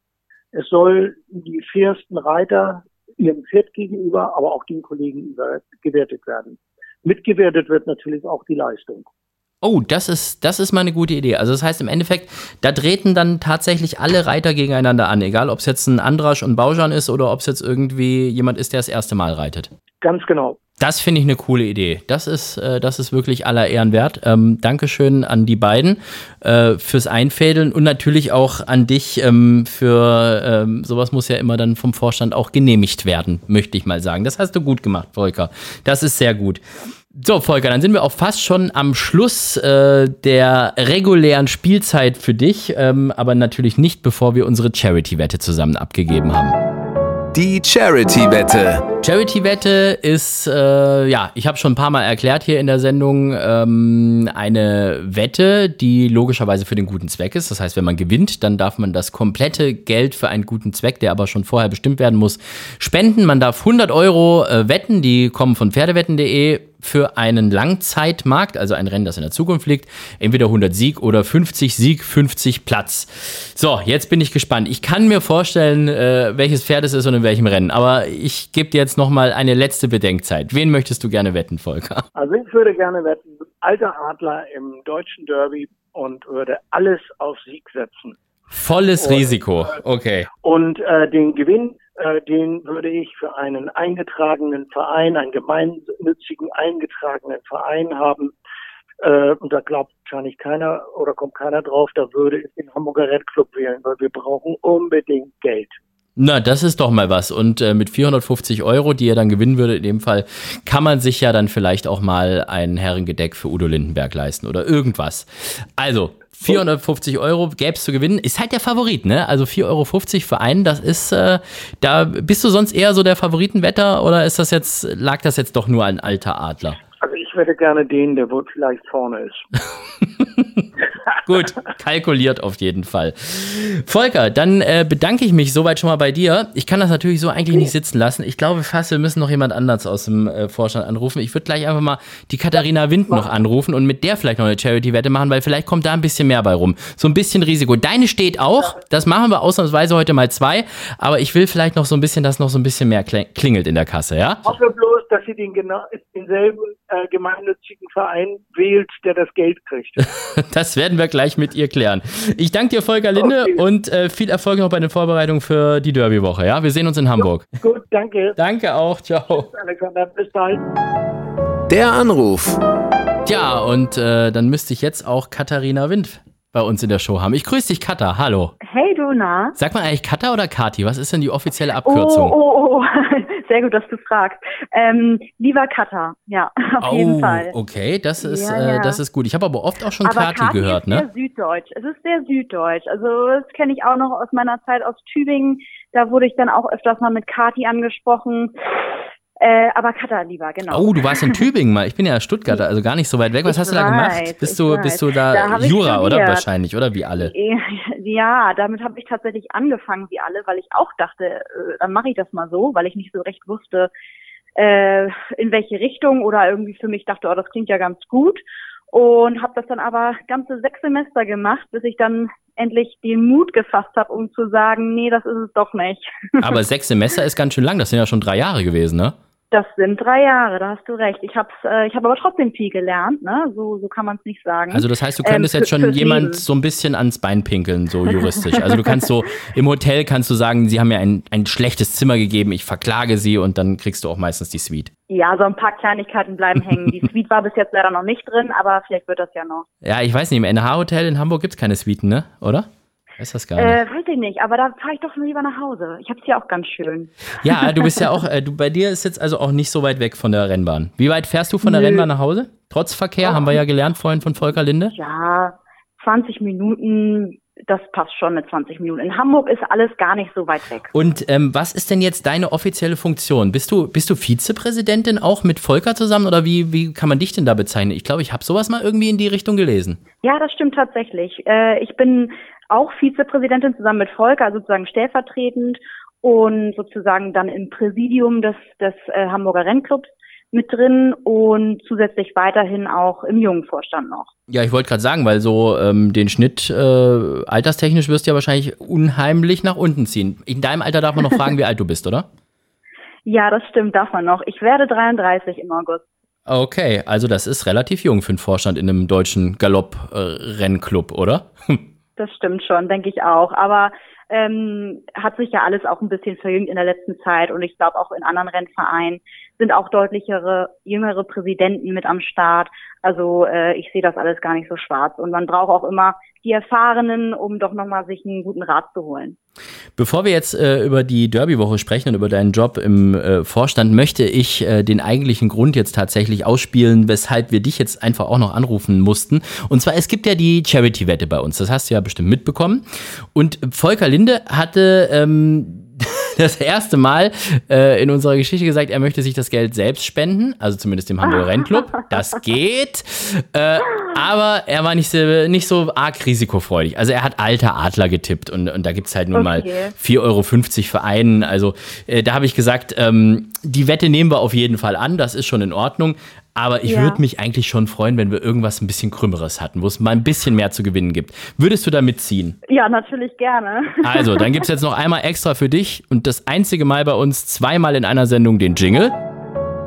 Speaker 1: Es soll die fairsten Reiter ihrem Pferd gegenüber, aber auch den Kollegen über, gewertet werden. Mitgewertet wird natürlich auch die Leistung.
Speaker 3: Oh, das ist, das ist mal eine gute Idee. Also das heißt im Endeffekt, da treten dann tatsächlich alle Reiter gegeneinander an, egal ob es jetzt ein Andrasch und Baujan ist oder ob es jetzt irgendwie jemand ist, der das erste Mal reitet.
Speaker 1: Ganz genau.
Speaker 3: Das finde ich eine coole Idee. Das ist, äh, das ist wirklich aller Ehren wert. Ähm, Dankeschön an die beiden äh, fürs Einfädeln und natürlich auch an dich ähm, für ähm, sowas muss ja immer dann vom Vorstand auch genehmigt werden, möchte ich mal sagen. Das hast du gut gemacht, Volker. Das ist sehr gut. So, Volker, dann sind wir auch fast schon am Schluss äh, der regulären Spielzeit für dich, ähm, aber natürlich nicht, bevor wir unsere Charity-Wette zusammen abgegeben haben.
Speaker 2: Die Charity-Wette.
Speaker 3: Charity-Wette ist, äh, ja, ich habe schon ein paar Mal erklärt hier in der Sendung, ähm, eine Wette, die logischerweise für den guten Zweck ist. Das heißt, wenn man gewinnt, dann darf man das komplette Geld für einen guten Zweck, der aber schon vorher bestimmt werden muss, spenden. Man darf 100 Euro äh, wetten, die kommen von Pferdewetten.de für einen Langzeitmarkt, also ein Rennen, das in der Zukunft liegt, entweder 100 Sieg oder 50 Sieg, 50 Platz. So, jetzt bin ich gespannt. Ich kann mir vorstellen, äh, welches Pferd es ist und in welchem Rennen, aber ich gebe dir jetzt nochmal eine letzte Bedenkzeit. Wen möchtest du gerne wetten, Volker?
Speaker 1: Also ich würde gerne wetten, alter Adler im deutschen Derby und würde alles auf Sieg setzen.
Speaker 3: Volles und, Risiko, okay.
Speaker 1: Und äh, den Gewinn äh, den würde ich für einen eingetragenen Verein, einen gemeinnützigen eingetragenen Verein haben. Äh, und da glaubt wahrscheinlich keiner oder kommt keiner drauf, da würde ich den Hamburger Red Club wählen, weil wir brauchen unbedingt Geld.
Speaker 3: Na, das ist doch mal was. Und äh, mit 450 Euro, die er dann gewinnen würde, in dem Fall, kann man sich ja dann vielleicht auch mal ein Herrengedeck für Udo Lindenberg leisten oder irgendwas. Also, 450 Euro gäbe es zu gewinnen. Ist halt der Favorit, ne? Also 4,50 Euro für einen, das ist, äh, da bist du sonst eher so der Favoritenwetter oder ist das jetzt, lag das jetzt doch nur ein alter Adler?
Speaker 1: Also ich wette gerne den, der wohl vielleicht vorne ist.
Speaker 3: Gut, kalkuliert auf jeden Fall. Volker, dann äh, bedanke ich mich soweit schon mal bei dir. Ich kann das natürlich so eigentlich nicht sitzen lassen. Ich glaube fast, wir müssen noch jemand anders aus dem äh, Vorstand anrufen. Ich würde gleich einfach mal die Katharina Wind noch anrufen und mit der vielleicht noch eine Charity-Wette machen, weil vielleicht kommt da ein bisschen mehr bei rum. So ein bisschen Risiko. Deine steht auch. Das machen wir ausnahmsweise heute mal zwei. Aber ich will vielleicht noch so ein bisschen, dass noch so ein bisschen mehr klingelt in der Kasse, ja?
Speaker 1: Ich hoffe bloß, dass sie den genau, denselben äh, gemeinnützigen Verein wählt, der das Geld kriegt.
Speaker 3: das werden wir gleich mit ihr klären. Ich danke dir, Volker Linde, okay. und äh, viel Erfolg noch bei den Vorbereitungen für die Derby-Woche. Ja? Wir sehen uns in Hamburg.
Speaker 1: Gut, gut danke.
Speaker 3: Danke auch. Ciao.
Speaker 1: Bis, Alexander, bis bald.
Speaker 2: Der Anruf.
Speaker 3: Ja, und äh, dann müsste ich jetzt auch Katharina Wind bei uns in der Show haben. Ich grüße dich, Katha. Hallo.
Speaker 5: Hey, du, na?
Speaker 3: Sag mal eigentlich Katha oder Kati? Was ist denn die offizielle Abkürzung?
Speaker 5: Oh, oh, oh. Sehr gut, dass du fragst. Ähm, lieber Katha, ja, auf
Speaker 3: oh,
Speaker 5: jeden Fall.
Speaker 3: Okay, das ist, ja, ja. Äh, das ist gut. Ich habe aber oft auch schon aber Kati, Kati gehört,
Speaker 5: ist
Speaker 3: ne?
Speaker 5: Sehr süddeutsch. Es ist sehr süddeutsch. Also das kenne ich auch noch aus meiner Zeit aus Tübingen. Da wurde ich dann auch öfters mal mit Kati angesprochen. Äh, aber Katar lieber, genau.
Speaker 3: Oh, du warst in Tübingen mal. Ich bin ja Stuttgarter, also gar nicht so weit weg. Was ich hast du da gemacht? Bist du, bist du da, da Jura, oder? Wahrscheinlich, oder wie alle?
Speaker 5: Ja, damit habe ich tatsächlich angefangen, wie alle, weil ich auch dachte, äh, dann mache ich das mal so, weil ich nicht so recht wusste, äh, in welche Richtung oder irgendwie für mich dachte, oh, das klingt ja ganz gut. Und habe das dann aber ganze sechs Semester gemacht, bis ich dann endlich den Mut gefasst habe, um zu sagen, nee, das ist es doch nicht.
Speaker 3: Aber sechs Semester ist ganz schön lang, das sind ja schon drei Jahre gewesen, ne?
Speaker 5: Das sind drei Jahre, da hast du recht. Ich habe äh, ich hab aber trotzdem viel gelernt, ne? So, so kann man es nicht sagen.
Speaker 3: Also das heißt, du könntest ähm, jetzt schon jemand Leben. so ein bisschen ans Bein pinkeln, so juristisch. Also du kannst so, im Hotel kannst du sagen, sie haben mir ein, ein schlechtes Zimmer gegeben, ich verklage sie und dann kriegst du auch meistens die Suite.
Speaker 5: Ja, so ein paar Kleinigkeiten bleiben hängen. Die Suite war bis jetzt leider noch nicht drin, aber vielleicht wird das ja noch.
Speaker 3: Ja, ich weiß nicht, im NH-Hotel in Hamburg gibt's keine Suiten, ne? Oder? Ist das gar nicht?
Speaker 5: Äh, weiß ich nicht, aber da fahre ich doch lieber nach Hause. Ich habe es hier auch ganz schön.
Speaker 3: Ja, du bist ja auch, äh, du, bei dir ist jetzt also auch nicht so weit weg von der Rennbahn. Wie weit fährst du von der Nö. Rennbahn nach Hause? Trotz Verkehr, oh. haben wir ja gelernt vorhin von Volker Linde.
Speaker 5: Ja, 20 Minuten, das passt schon mit 20 Minuten. In Hamburg ist alles gar nicht so weit weg.
Speaker 3: Und ähm, was ist denn jetzt deine offizielle Funktion? Bist du, bist du Vizepräsidentin auch mit Volker zusammen oder wie, wie kann man dich denn da bezeichnen? Ich glaube, ich habe sowas mal irgendwie in die Richtung gelesen.
Speaker 5: Ja, das stimmt tatsächlich. Äh, ich bin auch Vizepräsidentin zusammen mit Volker, also sozusagen stellvertretend und sozusagen dann im Präsidium des, des äh, Hamburger Rennclubs mit drin und zusätzlich weiterhin auch im jungen Vorstand noch.
Speaker 3: Ja, ich wollte gerade sagen, weil so ähm, den Schnitt äh, alterstechnisch wirst du ja wahrscheinlich unheimlich nach unten ziehen. In deinem Alter darf man noch fragen, wie alt du bist, oder?
Speaker 5: Ja, das stimmt, darf man noch. Ich werde 33 im August.
Speaker 3: Okay, also das ist relativ jung für einen Vorstand in einem deutschen Galopp-Rennclub, äh, oder?
Speaker 5: das stimmt schon, denke ich auch. Aber ähm, hat sich ja alles auch ein bisschen verjüngt in der letzten Zeit und ich glaube auch in anderen Rennvereinen sind auch deutlichere, jüngere Präsidenten mit am Start. Also äh, ich sehe das alles gar nicht so schwarz. Und man braucht auch immer die Erfahrenen, um doch nochmal sich einen guten Rat zu holen.
Speaker 3: Bevor wir jetzt äh, über die Derby-Woche sprechen und über deinen Job im äh, Vorstand, möchte ich äh, den eigentlichen Grund jetzt tatsächlich ausspielen, weshalb wir dich jetzt einfach auch noch anrufen mussten. Und zwar, es gibt ja die Charity-Wette bei uns. Das hast du ja bestimmt mitbekommen. Und Volker Linde hatte ähm, das erste Mal äh, in unserer Geschichte gesagt, er möchte sich das Geld selbst spenden, also zumindest dem Hamburger Rennclub. Das geht. Äh, aber er war nicht so, nicht so arg risikofreudig. Also er hat alter Adler getippt und, und da gibt es halt nun okay. mal 4,50 Euro für einen. Also äh, da habe ich gesagt, ähm, die Wette nehmen wir auf jeden Fall an, das ist schon in Ordnung. Aber ich ja. würde mich eigentlich schon freuen, wenn wir irgendwas ein bisschen Krümmeres hatten, wo es mal ein bisschen mehr zu gewinnen gibt. Würdest du da mitziehen?
Speaker 5: Ja, natürlich gerne.
Speaker 3: Also, dann gibt es jetzt noch einmal extra für dich und das einzige Mal bei uns zweimal in einer Sendung den Jingle.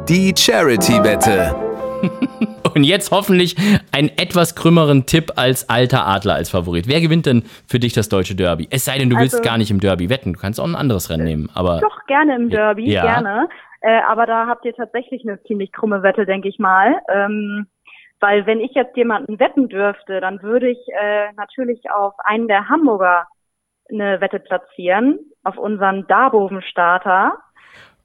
Speaker 2: Die Charity-Wette.
Speaker 3: und jetzt hoffentlich einen etwas krümmeren Tipp als alter Adler als Favorit. Wer gewinnt denn für dich das deutsche Derby? Es sei denn, du willst also, gar nicht im Derby wetten. Du kannst auch ein anderes Rennen nehmen. Aber
Speaker 5: doch gerne im Derby, ja. gerne. Äh, aber da habt ihr tatsächlich eine ziemlich krumme Wette, denke ich mal. Ähm, weil wenn ich jetzt jemanden wetten dürfte, dann würde ich äh, natürlich auf einen der Hamburger eine Wette platzieren, auf unseren Darboven-Starter.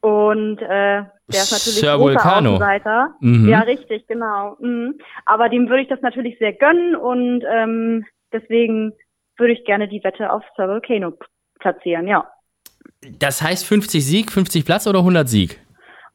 Speaker 5: Und äh, der ist natürlich Sir großer Vulcano. Außenseiter. Mhm. Ja, richtig, genau. Mhm. Aber dem würde ich das natürlich sehr gönnen und ähm, deswegen würde ich gerne die Wette auf Sir Volcano platzieren, ja.
Speaker 3: Das heißt 50 Sieg, 50 Platz oder 100 Sieg?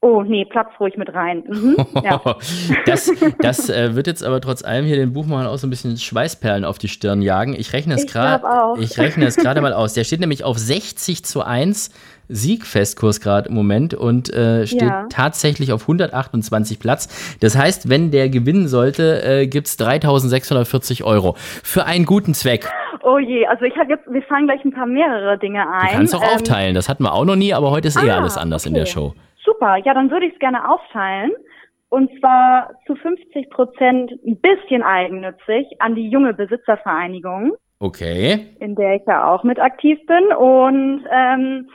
Speaker 5: Oh, nee, Platz ruhig mit rein. Mhm, ja.
Speaker 3: das das äh, wird jetzt aber trotz allem hier den Buchmachern auch so ein bisschen Schweißperlen auf die Stirn jagen. Ich rechne es gerade. Ich rechne es gerade mal aus. Der steht nämlich auf 60 zu 1 Siegfestkurs gerade im Moment und äh, steht ja. tatsächlich auf 128 Platz. Das heißt, wenn der gewinnen sollte, äh, gibt es 3640 Euro für einen guten Zweck.
Speaker 5: Oh je, also ich habe jetzt, wir fangen gleich ein paar mehrere Dinge ein.
Speaker 3: Du kannst auch ähm, aufteilen, das hatten wir auch noch nie, aber heute ist eh ah, eh alles anders okay. in der Show.
Speaker 5: Super, ja, dann würde ich es gerne aufteilen. Und zwar zu 50 Prozent ein bisschen eigennützig an die junge Besitzervereinigung.
Speaker 3: Okay.
Speaker 5: In der ich ja auch mit aktiv bin. Und ähm,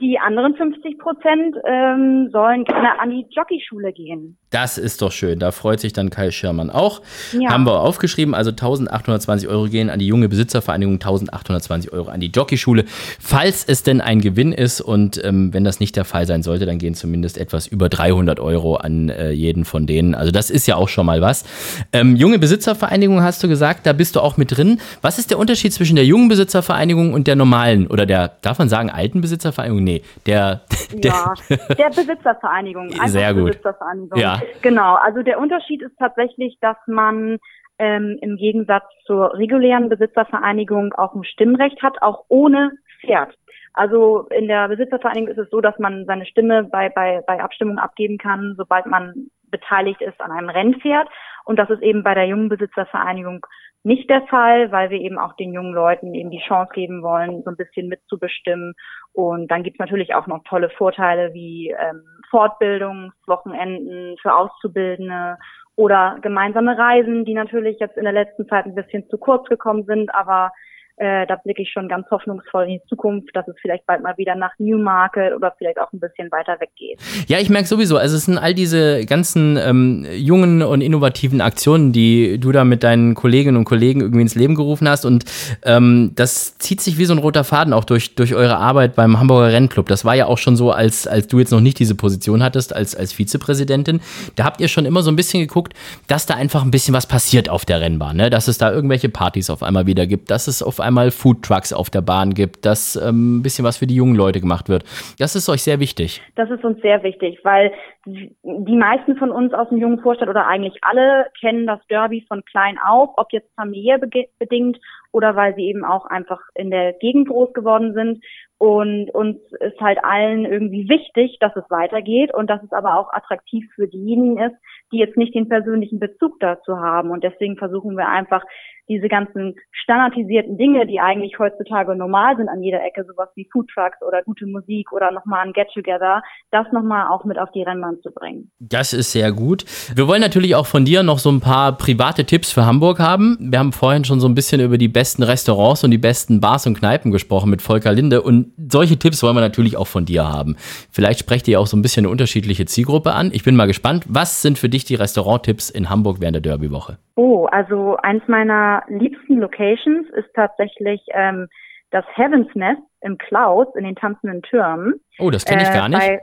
Speaker 5: die anderen 50 Prozent ähm, sollen gerne an die Jockeyschule gehen.
Speaker 3: Das ist doch schön. Da freut sich dann Kai Schirmann auch. Ja. Haben wir aufgeschrieben. Also 1820 Euro gehen an die junge Besitzervereinigung, 1820 Euro an die Jockeyschule. Falls es denn ein Gewinn ist und ähm, wenn das nicht der Fall sein sollte, dann gehen zumindest etwas über 300 Euro an äh, jeden von denen. Also das ist ja auch schon mal was. Ähm, junge Besitzervereinigung hast du gesagt, da bist du auch mit drin. Was ist der Unterschied zwischen der jungen Besitzervereinigung und der normalen oder der, darf man sagen, alten Besitzervereinigung? Nee, der,
Speaker 5: der, ja, der Besitzervereinigung.
Speaker 3: Sehr gut. Besitzervereinigung.
Speaker 5: Ja. Genau, also der Unterschied ist tatsächlich, dass man ähm, im Gegensatz zur regulären Besitzervereinigung auch ein Stimmrecht hat, auch ohne Pferd. Also in der Besitzervereinigung ist es so, dass man seine Stimme bei, bei, bei Abstimmung abgeben kann, sobald man beteiligt ist an einem Rennpferd. Und das ist eben bei der jungen Besitzervereinigung nicht der Fall, weil wir eben auch den jungen Leuten eben die Chance geben wollen, so ein bisschen mitzubestimmen. Und dann gibt's natürlich auch noch tolle Vorteile wie ähm, Fortbildungswochenenden für Auszubildende oder gemeinsame Reisen, die natürlich jetzt in der letzten Zeit ein bisschen zu kurz gekommen sind, aber äh, da blicke ich schon ganz hoffnungsvoll in die Zukunft, dass es vielleicht bald mal wieder nach Newmarket oder vielleicht auch ein bisschen weiter weg geht.
Speaker 3: Ja, ich merke sowieso, also es sind all diese ganzen ähm, jungen und innovativen Aktionen, die du da mit deinen Kolleginnen und Kollegen irgendwie ins Leben gerufen hast und ähm, das zieht sich wie so ein roter Faden auch durch, durch eure Arbeit beim Hamburger Rennclub. Das war ja auch schon so, als, als du jetzt noch nicht diese Position hattest als, als Vizepräsidentin. Da habt ihr schon immer so ein bisschen geguckt, dass da einfach ein bisschen was passiert auf der Rennbahn, ne? dass es da irgendwelche Partys auf einmal wieder gibt, dass es auf einmal einmal Foodtrucks auf der Bahn gibt, dass ähm, ein bisschen was für die jungen Leute gemacht wird. Das ist euch sehr wichtig.
Speaker 5: Das ist uns sehr wichtig, weil die meisten von uns aus dem jungen Vorstand oder eigentlich alle kennen das Derby von klein auf, ob jetzt familiär bedingt oder weil sie eben auch einfach in der Gegend groß geworden sind. Und uns ist halt allen irgendwie wichtig, dass es weitergeht und dass es aber auch attraktiv für diejenigen ist, die jetzt nicht den persönlichen Bezug dazu haben. Und deswegen versuchen wir einfach diese ganzen standardisierten Dinge, die eigentlich heutzutage normal sind an jeder Ecke, sowas wie Foodtrucks oder gute Musik oder nochmal ein Get-Together, das nochmal auch mit auf die Rennbahn zu bringen.
Speaker 3: Das ist sehr gut. Wir wollen natürlich auch von dir noch so ein paar private Tipps für Hamburg haben. Wir haben vorhin schon so ein bisschen über die besten Restaurants und die besten Bars und Kneipen gesprochen mit Volker Linde und solche Tipps wollen wir natürlich auch von dir haben. Vielleicht sprecht ihr auch so ein bisschen eine unterschiedliche Zielgruppe an. Ich bin mal gespannt. Was sind für dich die Restauranttipps in Hamburg während der Derbywoche?
Speaker 5: Oh, also eins meiner liebsten Locations ist tatsächlich ähm, das Heaven's Nest im Klaus in den tanzenden Türmen.
Speaker 3: Oh, das kenne ich gar nicht.
Speaker 5: Bei,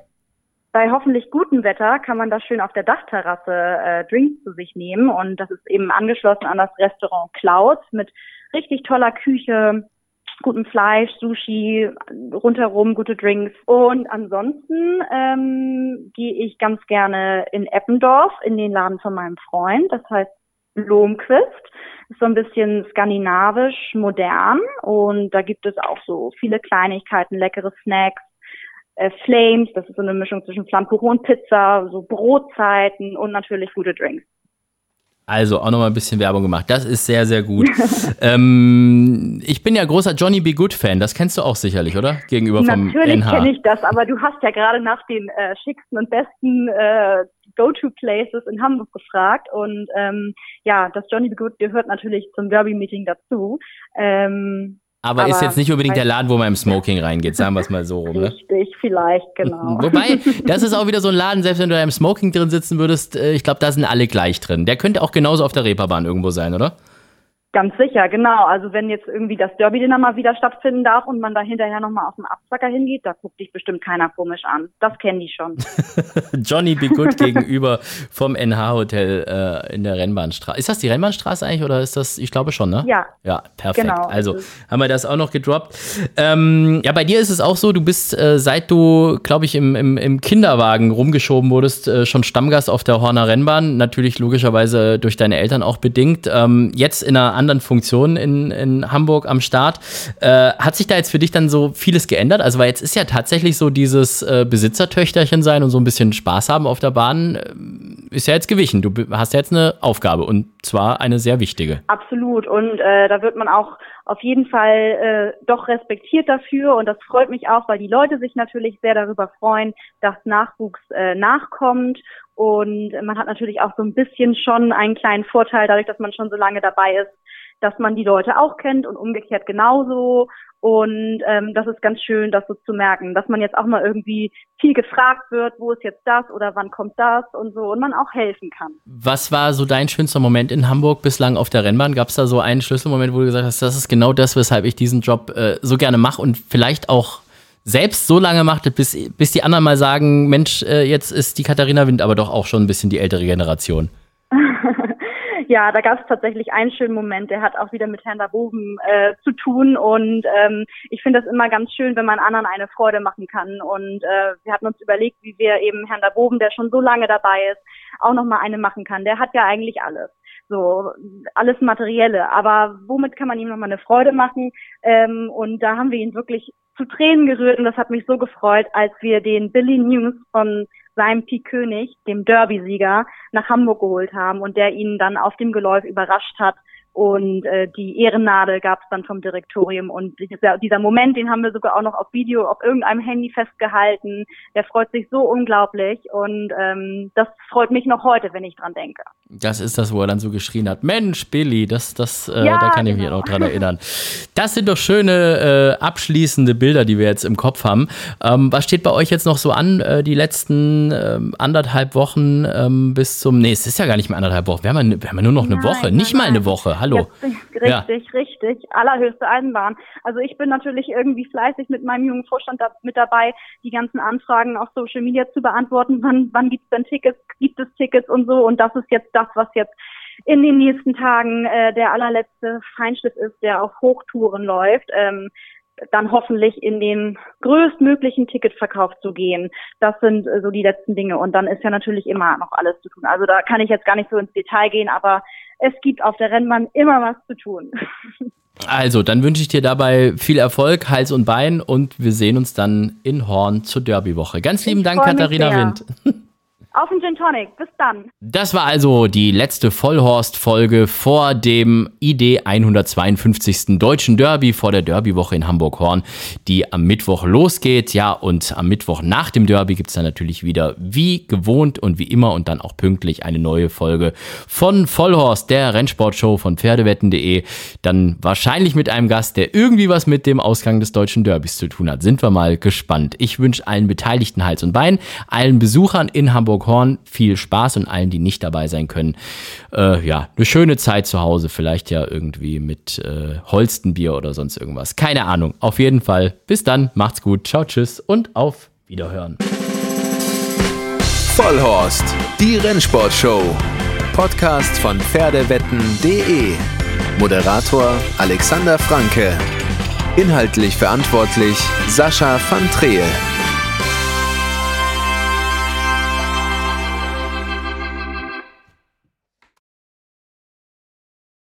Speaker 5: bei, hoffentlich gutem Wetter kann man da schön auf der Dachterrasse äh, Drinks zu sich nehmen und das ist eben angeschlossen an das Restaurant Klaus mit richtig toller Küche, gutem Fleisch, Sushi, rundherum gute Drinks. Und ansonsten ähm, gehe ich ganz gerne in Eppendorf in den Laden von meinem Freund. Das heißt Lohmquist. Ist so ein bisschen skandinavisch, modern und da gibt es auch so viele Kleinigkeiten, leckere Snacks, äh, Flames, das ist so eine Mischung zwischen Flammkuchen und Pizza, so Brotzeiten und natürlich gute Drinks.
Speaker 3: Also auch nochmal ein bisschen Werbung gemacht. Das ist sehr, sehr gut. ähm, ich bin ja großer Johnny B. Good Fan. Das kennst du auch sicherlich, oder? Gegenüber vom
Speaker 5: Natürlich kenne ich das, aber du hast ja gerade nach den äh, schicksten und besten äh, Go-To-Places in Hamburg gefragt. Und ähm, ja, das Johnny B. Good gehört natürlich zum Derby-Meeting dazu.
Speaker 3: Ähm, aber, aber, ist jetzt nicht unbedingt der Laden, wo man im Smoking reingeht, sagen wir es mal so rum.
Speaker 5: Ne? Richtig, vielleicht, genau.
Speaker 3: Wobei, das ist auch wieder so ein Laden, selbst wenn du da im Smoking drin sitzen würdest, äh, ich glaube, da sind alle gleich drin. Der könnte auch genauso auf der Reeperbahn irgendwo sein, oder?
Speaker 5: Ganz sicher, genau. Also wenn jetzt irgendwie das Derby dann mal wieder stattfinden darf und man da hinterher nochmal auf dem Abzacker hingeht, da guckt dich bestimmt keiner komisch an. Das kennen die schon.
Speaker 3: Johnny Be Good gegenüber vom NH-Hotel äh, in der Rennbahnstraße. Ist das die Rennbahnstraße eigentlich oder ist das, ich glaube schon, ne?
Speaker 5: Ja.
Speaker 3: Ja, perfekt. Genau, also haben wir das auch noch gedroppt. Ähm, ja, bei dir ist es auch so, du bist, äh, seit du, glaube ich, im, im, im, Kinderwagen rumgeschoben wurdest, äh, schon Stammgast auf der Horner Rennbahn. Natürlich logischerweise durch deine Eltern auch bedingt. Ähm, jetzt in einer anderen Funktionen in, in Hamburg am Start. Äh, hat sich da jetzt für dich dann so vieles geändert? Also, weil jetzt ist ja tatsächlich so dieses äh, Besitzertöchterchen sein und so ein bisschen Spaß haben auf der Bahn, äh, ist ja jetzt gewichen. Du hast ja jetzt eine Aufgabe und zwar eine sehr wichtige.
Speaker 5: Absolut. Und äh, da wird man auch auf jeden Fall äh, doch respektiert dafür und das freut mich auch, weil die Leute sich natürlich sehr darüber freuen, dass Nachwuchs äh, nachkommt und man hat natürlich auch so ein bisschen schon einen kleinen Vorteil dadurch, dass man schon so lange dabei ist, dass man die Leute auch kennt und umgekehrt genauso. Und ähm, das ist ganz schön, das so zu merken, dass man jetzt auch mal irgendwie viel gefragt wird, wo ist jetzt das oder wann kommt das und so und man auch helfen kann.
Speaker 3: Was war so dein schönster Moment in Hamburg bislang auf der Rennbahn? Gab es da so einen Schlüsselmoment, wo du gesagt hast, das ist genau das, weshalb ich diesen Job äh, so gerne mache und vielleicht auch selbst so lange machte, bis, bis die anderen mal sagen, Mensch, äh, jetzt ist die Katharina Wind aber doch auch schon ein bisschen die ältere Generation.
Speaker 5: ja, da gab es tatsächlich einen schönen Moment, der hat auch wieder mit Herrn Daboben äh, zu tun und ähm, ich finde das immer ganz schön, wenn man anderen eine Freude machen kann und äh, wir hatten uns überlegt, wie wir eben Herrn Daboben, der schon so lange dabei ist, auch nochmal eine machen kann. Der hat ja eigentlich alles so alles Materielle. Aber womit kann man ihm nochmal eine Freude machen? Ähm, und da haben wir ihn wirklich zu Tränen gerührt und das hat mich so gefreut, als wir den Billy News von seinem Pi König, dem Derby-Sieger, nach Hamburg geholt haben und der ihn dann auf dem Geläuf überrascht hat und äh, die Ehrennadel gab es dann vom Direktorium. Und dieser, dieser Moment, den haben wir sogar auch noch auf Video auf irgendeinem Handy festgehalten. Der freut sich so unglaublich. Und ähm, das freut mich noch heute, wenn ich dran denke.
Speaker 3: Das ist das, wo er dann so geschrien hat. Mensch, Billy, das, das, äh, ja, da kann ich mich genau. noch dran erinnern. Das sind doch schöne äh, abschließende Bilder, die wir jetzt im Kopf haben. Ähm, was steht bei euch jetzt noch so an, äh, die letzten ähm, anderthalb Wochen ähm, bis zum. Nee, es ist ja gar nicht mehr anderthalb Wochen. Wir haben ja, wir haben ja nur noch eine nein, Woche. Nicht mal eine Woche hallo.
Speaker 5: Richtig, ja. richtig. Allerhöchste Eisenbahn. Also ich bin natürlich irgendwie fleißig mit meinem jungen Vorstand da, mit dabei, die ganzen Anfragen auf Social Media zu beantworten. Wann, wann gibt es denn Tickets? Gibt es Tickets und so? Und das ist jetzt das, was jetzt in den nächsten Tagen äh, der allerletzte Feinschliff ist, der auf Hochtouren läuft. Ähm, dann hoffentlich in den größtmöglichen Ticketverkauf zu gehen. Das sind äh, so die letzten Dinge. Und dann ist ja natürlich immer noch alles zu tun. Also da kann ich jetzt gar nicht so ins Detail gehen, aber es gibt auf der Rennbahn immer was zu tun.
Speaker 3: Also, dann wünsche ich dir dabei viel Erfolg, Hals und Bein und wir sehen uns dann in Horn zur Derbywoche. Ganz lieben ich Dank, Katharina Wind.
Speaker 5: Auf den Gin Tonic. Bis dann.
Speaker 3: Das war also die letzte Vollhorst-Folge vor dem ID 152. Deutschen Derby, vor der Derbywoche in Hamburg-Horn, die am Mittwoch losgeht. Ja, und am Mittwoch nach dem Derby gibt es dann natürlich wieder wie gewohnt und wie immer und dann auch pünktlich eine neue Folge von Vollhorst, der Rennsportshow von Pferdewetten.de. Dann wahrscheinlich mit einem Gast, der irgendwie was mit dem Ausgang des Deutschen Derbys zu tun hat. Sind wir mal gespannt. Ich wünsche allen Beteiligten Hals und Bein, allen Besuchern in Hamburg Horn viel Spaß und allen, die nicht dabei sein können, äh, ja, eine schöne Zeit zu Hause. Vielleicht ja irgendwie mit äh, Holstenbier oder sonst irgendwas. Keine Ahnung. Auf jeden Fall. Bis dann. Macht's gut. Ciao, tschüss und auf Wiederhören.
Speaker 2: Vollhorst, die Rennsportshow. Podcast von Pferdewetten.de. Moderator Alexander Franke. Inhaltlich verantwortlich Sascha van Treel.